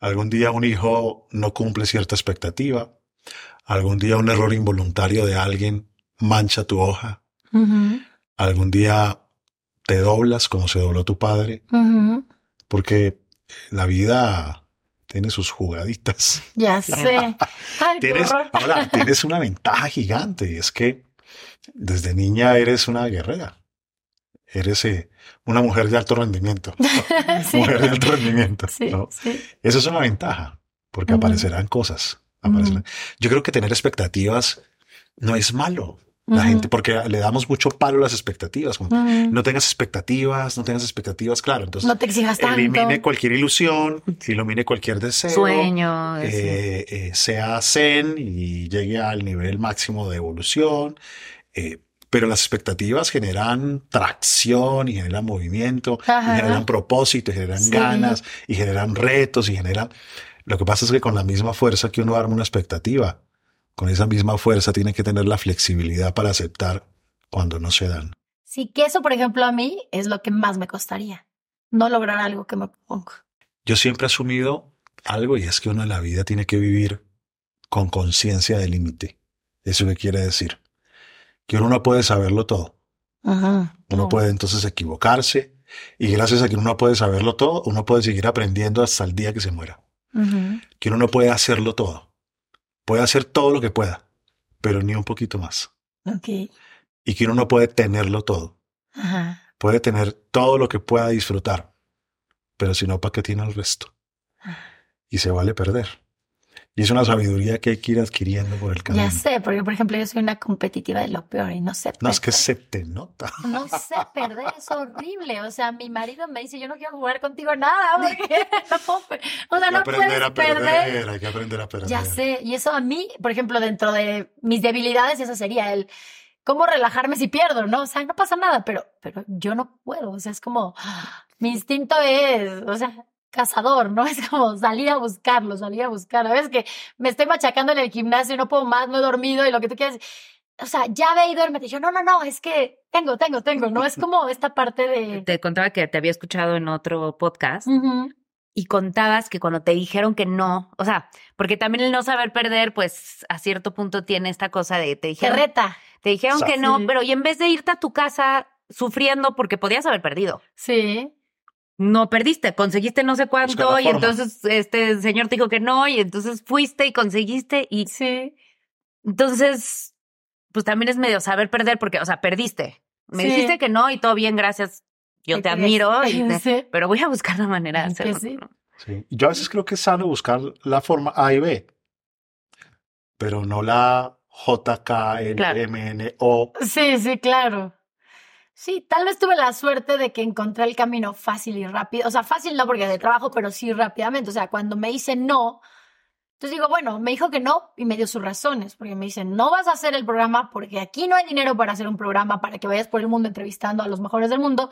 Algún día un hijo no cumple cierta expectativa. Algún día un error involuntario de alguien mancha tu hoja. Algún día te doblas como se dobló tu padre. Porque la vida tiene sus jugaditas. Ya sé. Ay, Tienes, ahora, tienes una ventaja gigante y es que desde niña eres una guerrera. Eres eh, una mujer de alto rendimiento. Sí. Mujer de alto rendimiento. Sí, ¿no? sí. Esa es una ventaja, porque aparecerán cosas. aparecerán. Yo creo que tener expectativas no es malo. La gente, porque le damos mucho palo a las expectativas. como. No tengas expectativas, no tengas expectativas, claro. Entonces, No te exijas tanto. elimine cualquier ilusión, elimine cualquier deseo. Sueño. eh, eh, sea zen y llegue al nivel máximo de evolución. eh, pero las expectativas generan tracción y generan movimiento, y generan propósito, y generan Sí. ganas, y generan retos, y generan... Lo que pasa es que con la misma fuerza que uno arma una expectativa, con esa misma fuerza tiene que tener la flexibilidad para aceptar cuando no se dan. Sí, que eso, por ejemplo, a mí es lo que más me costaría. No lograr algo que me pongo. Yo siempre he asumido algo y es que uno en la vida tiene que vivir con conciencia del límite. ¿Eso qué quiere decir? Que uno no puede saberlo todo. Ajá. Uno puede entonces equivocarse y gracias a que uno no puede saberlo todo, uno puede seguir aprendiendo hasta el día que se muera. Que uno no puede hacerlo todo. Puede hacer todo lo que pueda, pero ni un poquito más. Y que uno no puede tenerlo todo. Ajá. Puede tener todo lo que pueda disfrutar, pero si no, ¿para qué tiene el resto? Y se vale perder. Y es una sabiduría que hay que ir adquiriendo por el camino. Ya sé, porque por ejemplo yo soy una competitiva de lo peor y no sé No, es que se te nota. No sé perder, es horrible. O sea, mi marido me dice, yo no quiero jugar contigo nada, porque no puedo o sea, no aprender puedes a perder, perder. hay que aprender a perder. Ya sé, y eso a mí, por ejemplo, dentro de mis debilidades, eso sería el cómo relajarme si pierdo, ¿no? O sea, no pasa nada, pero, pero yo no puedo. O sea, es como mi instinto es, o sea, cazador, ¿no? Es como salir a buscarlo, salir a buscar. A veces que me estoy machacando en el gimnasio y no puedo más, no he dormido y lo que tú quieras. O sea, ya ve y duérmete. Yo, no, no, no, es que tengo, tengo, tengo, ¿no? Es como esta parte de. Te contaba que te había escuchado en otro podcast y contabas que cuando te dijeron que no, o sea, porque también el no saber perder, pues a cierto punto tiene esta cosa de te Te dijeron, reta. te dijeron que no, Sí. pero y en vez de irte a tu casa sufriendo porque podías haber perdido. Sí. No perdiste, conseguiste no sé cuánto y entonces este señor te dijo que no y entonces fuiste y conseguiste y Sí. entonces pues también es medio saber perder porque, o sea, perdiste. Me Sí. dijiste que no y todo bien, gracias. Yo ¿Qué te admiro, y te- Sí. pero voy a buscar la manera de hacerlo. sí. ¿no? Sí. Yo a veces creo que es sano buscar la forma A y B, pero no la J, K, L, Claro. M, N, O. Sí, sí, claro. Sí, tal vez tuve la suerte de que encontré el camino fácil y rápido. O sea, fácil no porque de trabajo, pero sí rápidamente. O sea, cuando me dice no, entonces digo, bueno, me dijo que no y me dio sus razones, porque me dice, no vas a hacer el programa porque aquí no hay dinero para hacer un programa para que vayas por el mundo entrevistando a los mejores del mundo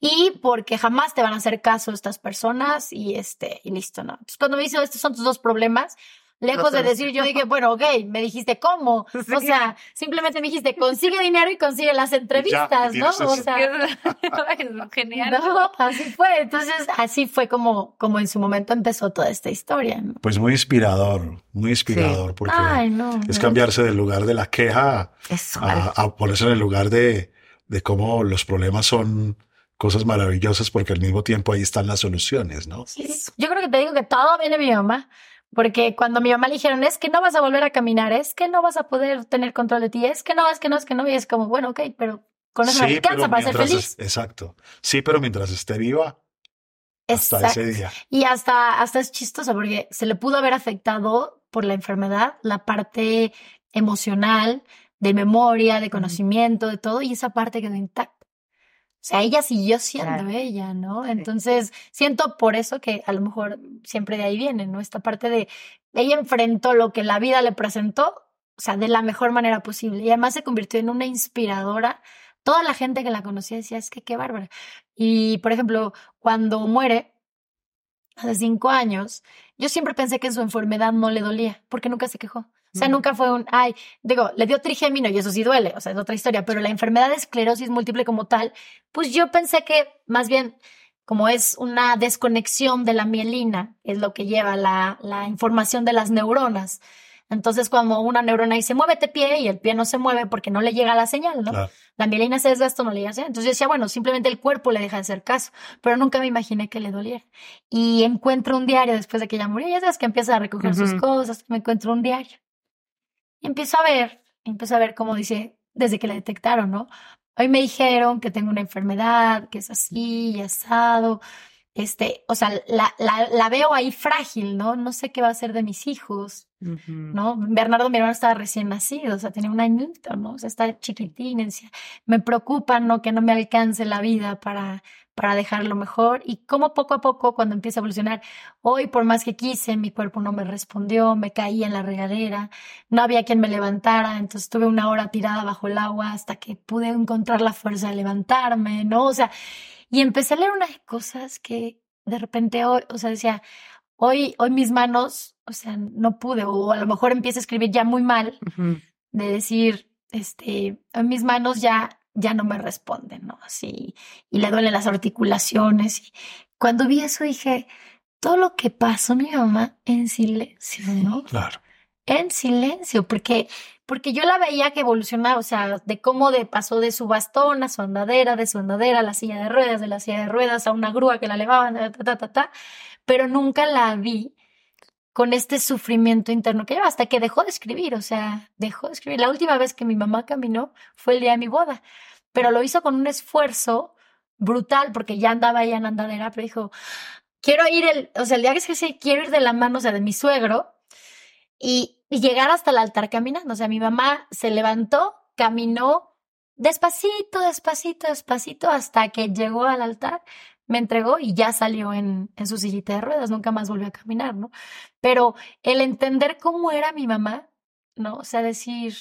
y porque jamás te van a hacer caso estas personas y este, y listo, ¿no? Entonces cuando me dice, estos son tus dos problemas, lejos de decir, yo dije, bueno, ok, me dijiste cómo. O sea, simplemente me dijiste, consigue dinero y consigue las entrevistas, ¿no? O sea, Genial. no, así fue. Entonces, así fue como, como en su momento empezó toda esta historia. ¿no? Pues muy inspirador, muy inspirador, porque Ay, no. es no. cambiarse del lugar de la queja Eso. a, a ponerse en el lugar de, de cómo los problemas son cosas maravillosas, porque al mismo tiempo ahí están las soluciones, ¿no? Sí. Yo creo que te digo que todo viene de mi mamá. Porque cuando mi mamá le dijeron, es que no vas a volver a caminar, es que no vas a poder tener control de ti, es que no, es que no, es que no, y es como, bueno, ok, pero con eso me Sí, alcanza pero para ser feliz. es- exacto. Sí, pero mientras esté viva, hasta Exacto. ese día. Y hasta, hasta es chistoso porque se le pudo haber afectado por la enfermedad la parte emocional, de memoria, de conocimiento, de todo, y esa parte quedó intacta. O sea, ella siguió siendo Claro. ella, ¿no? Entonces, siento por eso que a lo mejor siempre de ahí viene, ¿no? Esta parte de ella enfrentó lo que la vida le presentó, o sea, de la mejor manera posible. Y además se convirtió en una inspiradora. Toda la gente que la conocía decía, es que qué bárbara. Y, por ejemplo, cuando muere, hace cinco años, yo siempre pensé que su enfermedad no le dolía, porque nunca se quejó. O sea, nunca fue un, ay, digo, le dio trigémino y eso sí duele, o sea, es otra historia, pero la enfermedad de esclerosis múltiple como tal, pues yo pensé que más bien como es una desconexión de la mielina, es lo que lleva la, la información de las neuronas. Entonces, cuando una neurona dice, muévete pie y el pie no se mueve porque no le llega la señal, ¿no? Claro. La mielina se desgasta, no le llega. Entonces yo decía, bueno, simplemente el cuerpo le deja de hacer caso, pero nunca me imaginé que le doliera. Y encuentro un diario después de que ella murió, ya sabes que empieza a recoger sus cosas, me encuentro un diario. Empiezo a ver, empiezo a ver cómo dice, desde que la detectaron, ¿no? Hoy me dijeron que tengo una enfermedad, que es así y asado, este, o sea, la, la, la veo ahí frágil, ¿no? No sé qué va a ser de mis hijos, ¿no? Bernardo, mi hermano, estaba recién nacido, o sea, tenía un añito, ¿no? O sea, está chiquitín, me preocupa, ¿no? Que no me alcance la vida para, para dejarlo mejor y como poco a poco cuando empieza a evolucionar, hoy por más que quise, mi cuerpo no me respondió, me caí en la regadera, no había quien me levantara, entonces estuve una hora tirada bajo el agua hasta que pude encontrar la fuerza de levantarme, ¿no? O sea, y empecé a leer unas cosas que de repente hoy, o sea, decía, hoy, hoy mis manos, o sea, no pude, o a lo mejor empiezo a escribir ya muy mal, de decir, este, hoy mis manos ya, ya no me responden, ¿no? Así, y le duelen las articulaciones. Y cuando vi eso dije, todo lo que pasó mi mamá en silencio, ¿no? Claro. En silencio, porque porque yo la veía que evolucionaba, o sea, de cómo de, pasó de su bastón a su andadera, de su andadera a la silla de ruedas, de la silla de ruedas a una grúa que la elevaban, ta, ta, ta, ta, pero nunca la vi con este sufrimiento interno que lleva hasta que dejó de escribir, o sea, dejó de escribir. La última vez que mi mamá caminó fue el día de mi boda, pero lo hizo con un esfuerzo brutal porque ya andaba ella en andadera, pero dijo, quiero ir, el, o sea, el día que se quiero ir de la mano, de mi suegro, y, llegar hasta el altar caminando. O sea, mi mamá se levantó, caminó despacito, despacito, despacito hasta que llegó al altar, me entregó y ya salió en, en su sillita de ruedas, nunca más volvió a caminar, ¿no? Pero el entender cómo era mi mamá, ¿no? O sea, decir,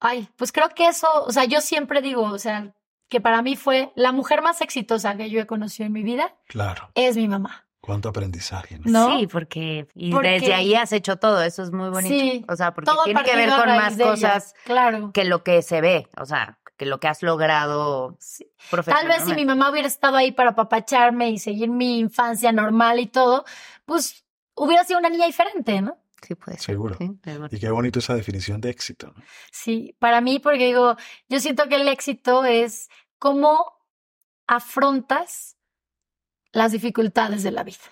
ay, pues creo que eso, o sea, yo siempre digo, o sea, que para mí fue la mujer más exitosa que yo he conocido en mi vida. Claro. Es mi mamá. Cuánto aprendizaje. ¿no? Sí, porque y desde ahí has hecho todo, eso es muy bonito. Sí, o sea, porque tiene que ver con más cosas claro. que lo que se ve, o sea, que lo que has logrado sí. Tal vez si mi mamá hubiera estado ahí para papacharme y seguir mi infancia normal y todo, pues hubiera sido una niña diferente, ¿no? Sí, puede ser. Seguro. y qué bonito esa definición de éxito. ¿no? Sí, para mí, porque digo, yo siento que el éxito es cómo afrontas las dificultades de la vida,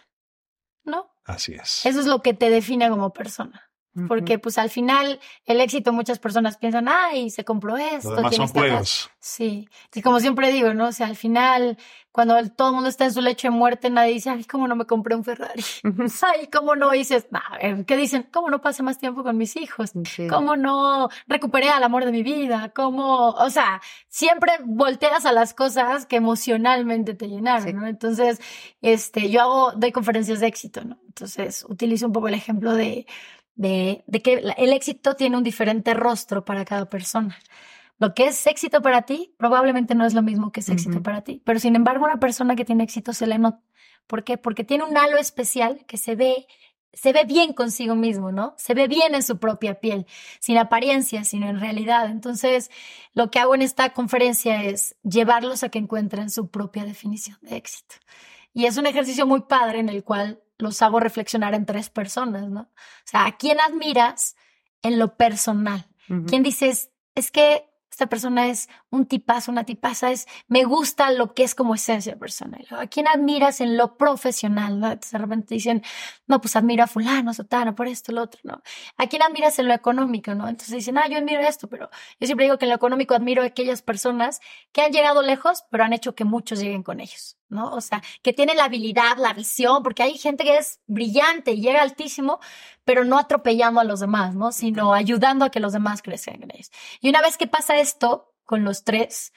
¿no? Así es. Eso es lo que te define como persona. Porque pues al final el éxito muchas personas piensan, ay, se compró esto. Lo son juegos. Sí. Y como siempre digo, ¿no? O sea, al final, cuando todo el mundo está en su lecho de muerte, nadie dice, ay, ¿cómo no me compré un Ferrari? ay, ¿cómo no? dices, a ver, ¿qué dicen? ¿Cómo no pasé más tiempo con mis hijos? ¿Cómo no recuperé al amor de mi vida? ¿Cómo? O sea, siempre volteas a las cosas que emocionalmente te llenaron, ¿no? Entonces, este, yo hago, doy conferencias de éxito, ¿no? Entonces, utilizo un poco el ejemplo de de, que el éxito tiene un diferente rostro para cada persona. Lo que es éxito para ti probablemente no es lo mismo que es éxito para ti, pero sin embargo una persona que tiene éxito se le nota. ¿Por qué? Porque tiene un halo especial que se ve se ve bien consigo mismo, ¿no? Se ve bien en su propia piel, sin apariencia, sino en realidad. Entonces, lo que hago en esta conferencia es llevarlos a que encuentren su propia definición de éxito. Y es un ejercicio muy padre en el cual los hago reflexionar en tres personas, ¿no? O sea, ¿a quién admiras en lo personal? ¿Quién dices, es que esta persona es un tipazo, una tipaza, es, me gusta lo que es como esencia personal. ¿A quién admiras en lo profesional? ¿no? de repente dicen, no, pues admiro a fulano, sotano, por esto, lo otro, ¿no? ¿A quién admiras en lo económico, no? Entonces dicen, ah, yo admiro esto, pero yo siempre digo que en lo económico admiro a aquellas personas que han llegado lejos, pero han hecho que muchos lleguen con ellos. ¿No? O sea, que tienen la habilidad, la visión, porque hay gente que es brillante y llega altísimo, pero no atropellando a los demás, ¿no? Sino ayudando a que los demás crezcan en ellos. Y una vez que pasa esto con los tres,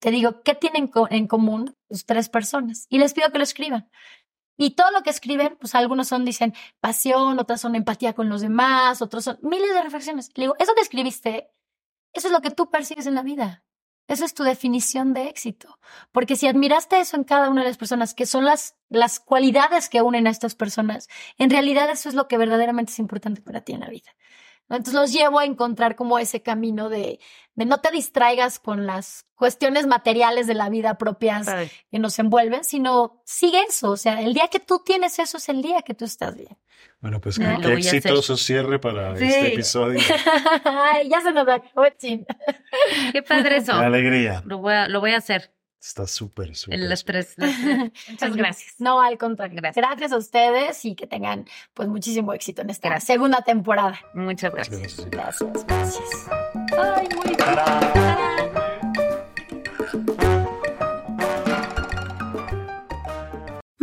te digo, ¿qué tienen en común las tres personas? Y les pido que lo escriban. Y todo lo que escriben, pues algunos son, dicen, pasión, otras son empatía con los demás, otros son miles de reflexiones. Le digo, eso que escribiste, eso es lo que tú persigues en la vida. Eso es tu definición de éxito. Porque si admiraste eso en cada una de las personas, que son las, las cualidades que unen a estas personas, en realidad eso es lo que verdaderamente es importante para ti en la vida. Entonces los llevo a encontrar como ese camino de, de no te distraigas con las cuestiones materiales de la vida propias que nos envuelven, sino sigue eso. O sea, el día que tú tienes eso es el día que tú estás bien. Bueno, pues qué, exitoso cierre para este episodio. Ay, ya se nos acabó. Qué padre eso. Qué alegría. Lo voy a, lo voy a hacer. Está súper, súper. En las tres, Muchas gracias. No, al contrario. Gracias. gracias a ustedes y que tengan pues muchísimo éxito en esta segunda temporada. Muchas gracias. Gracias, gracias. Ay, muy bien.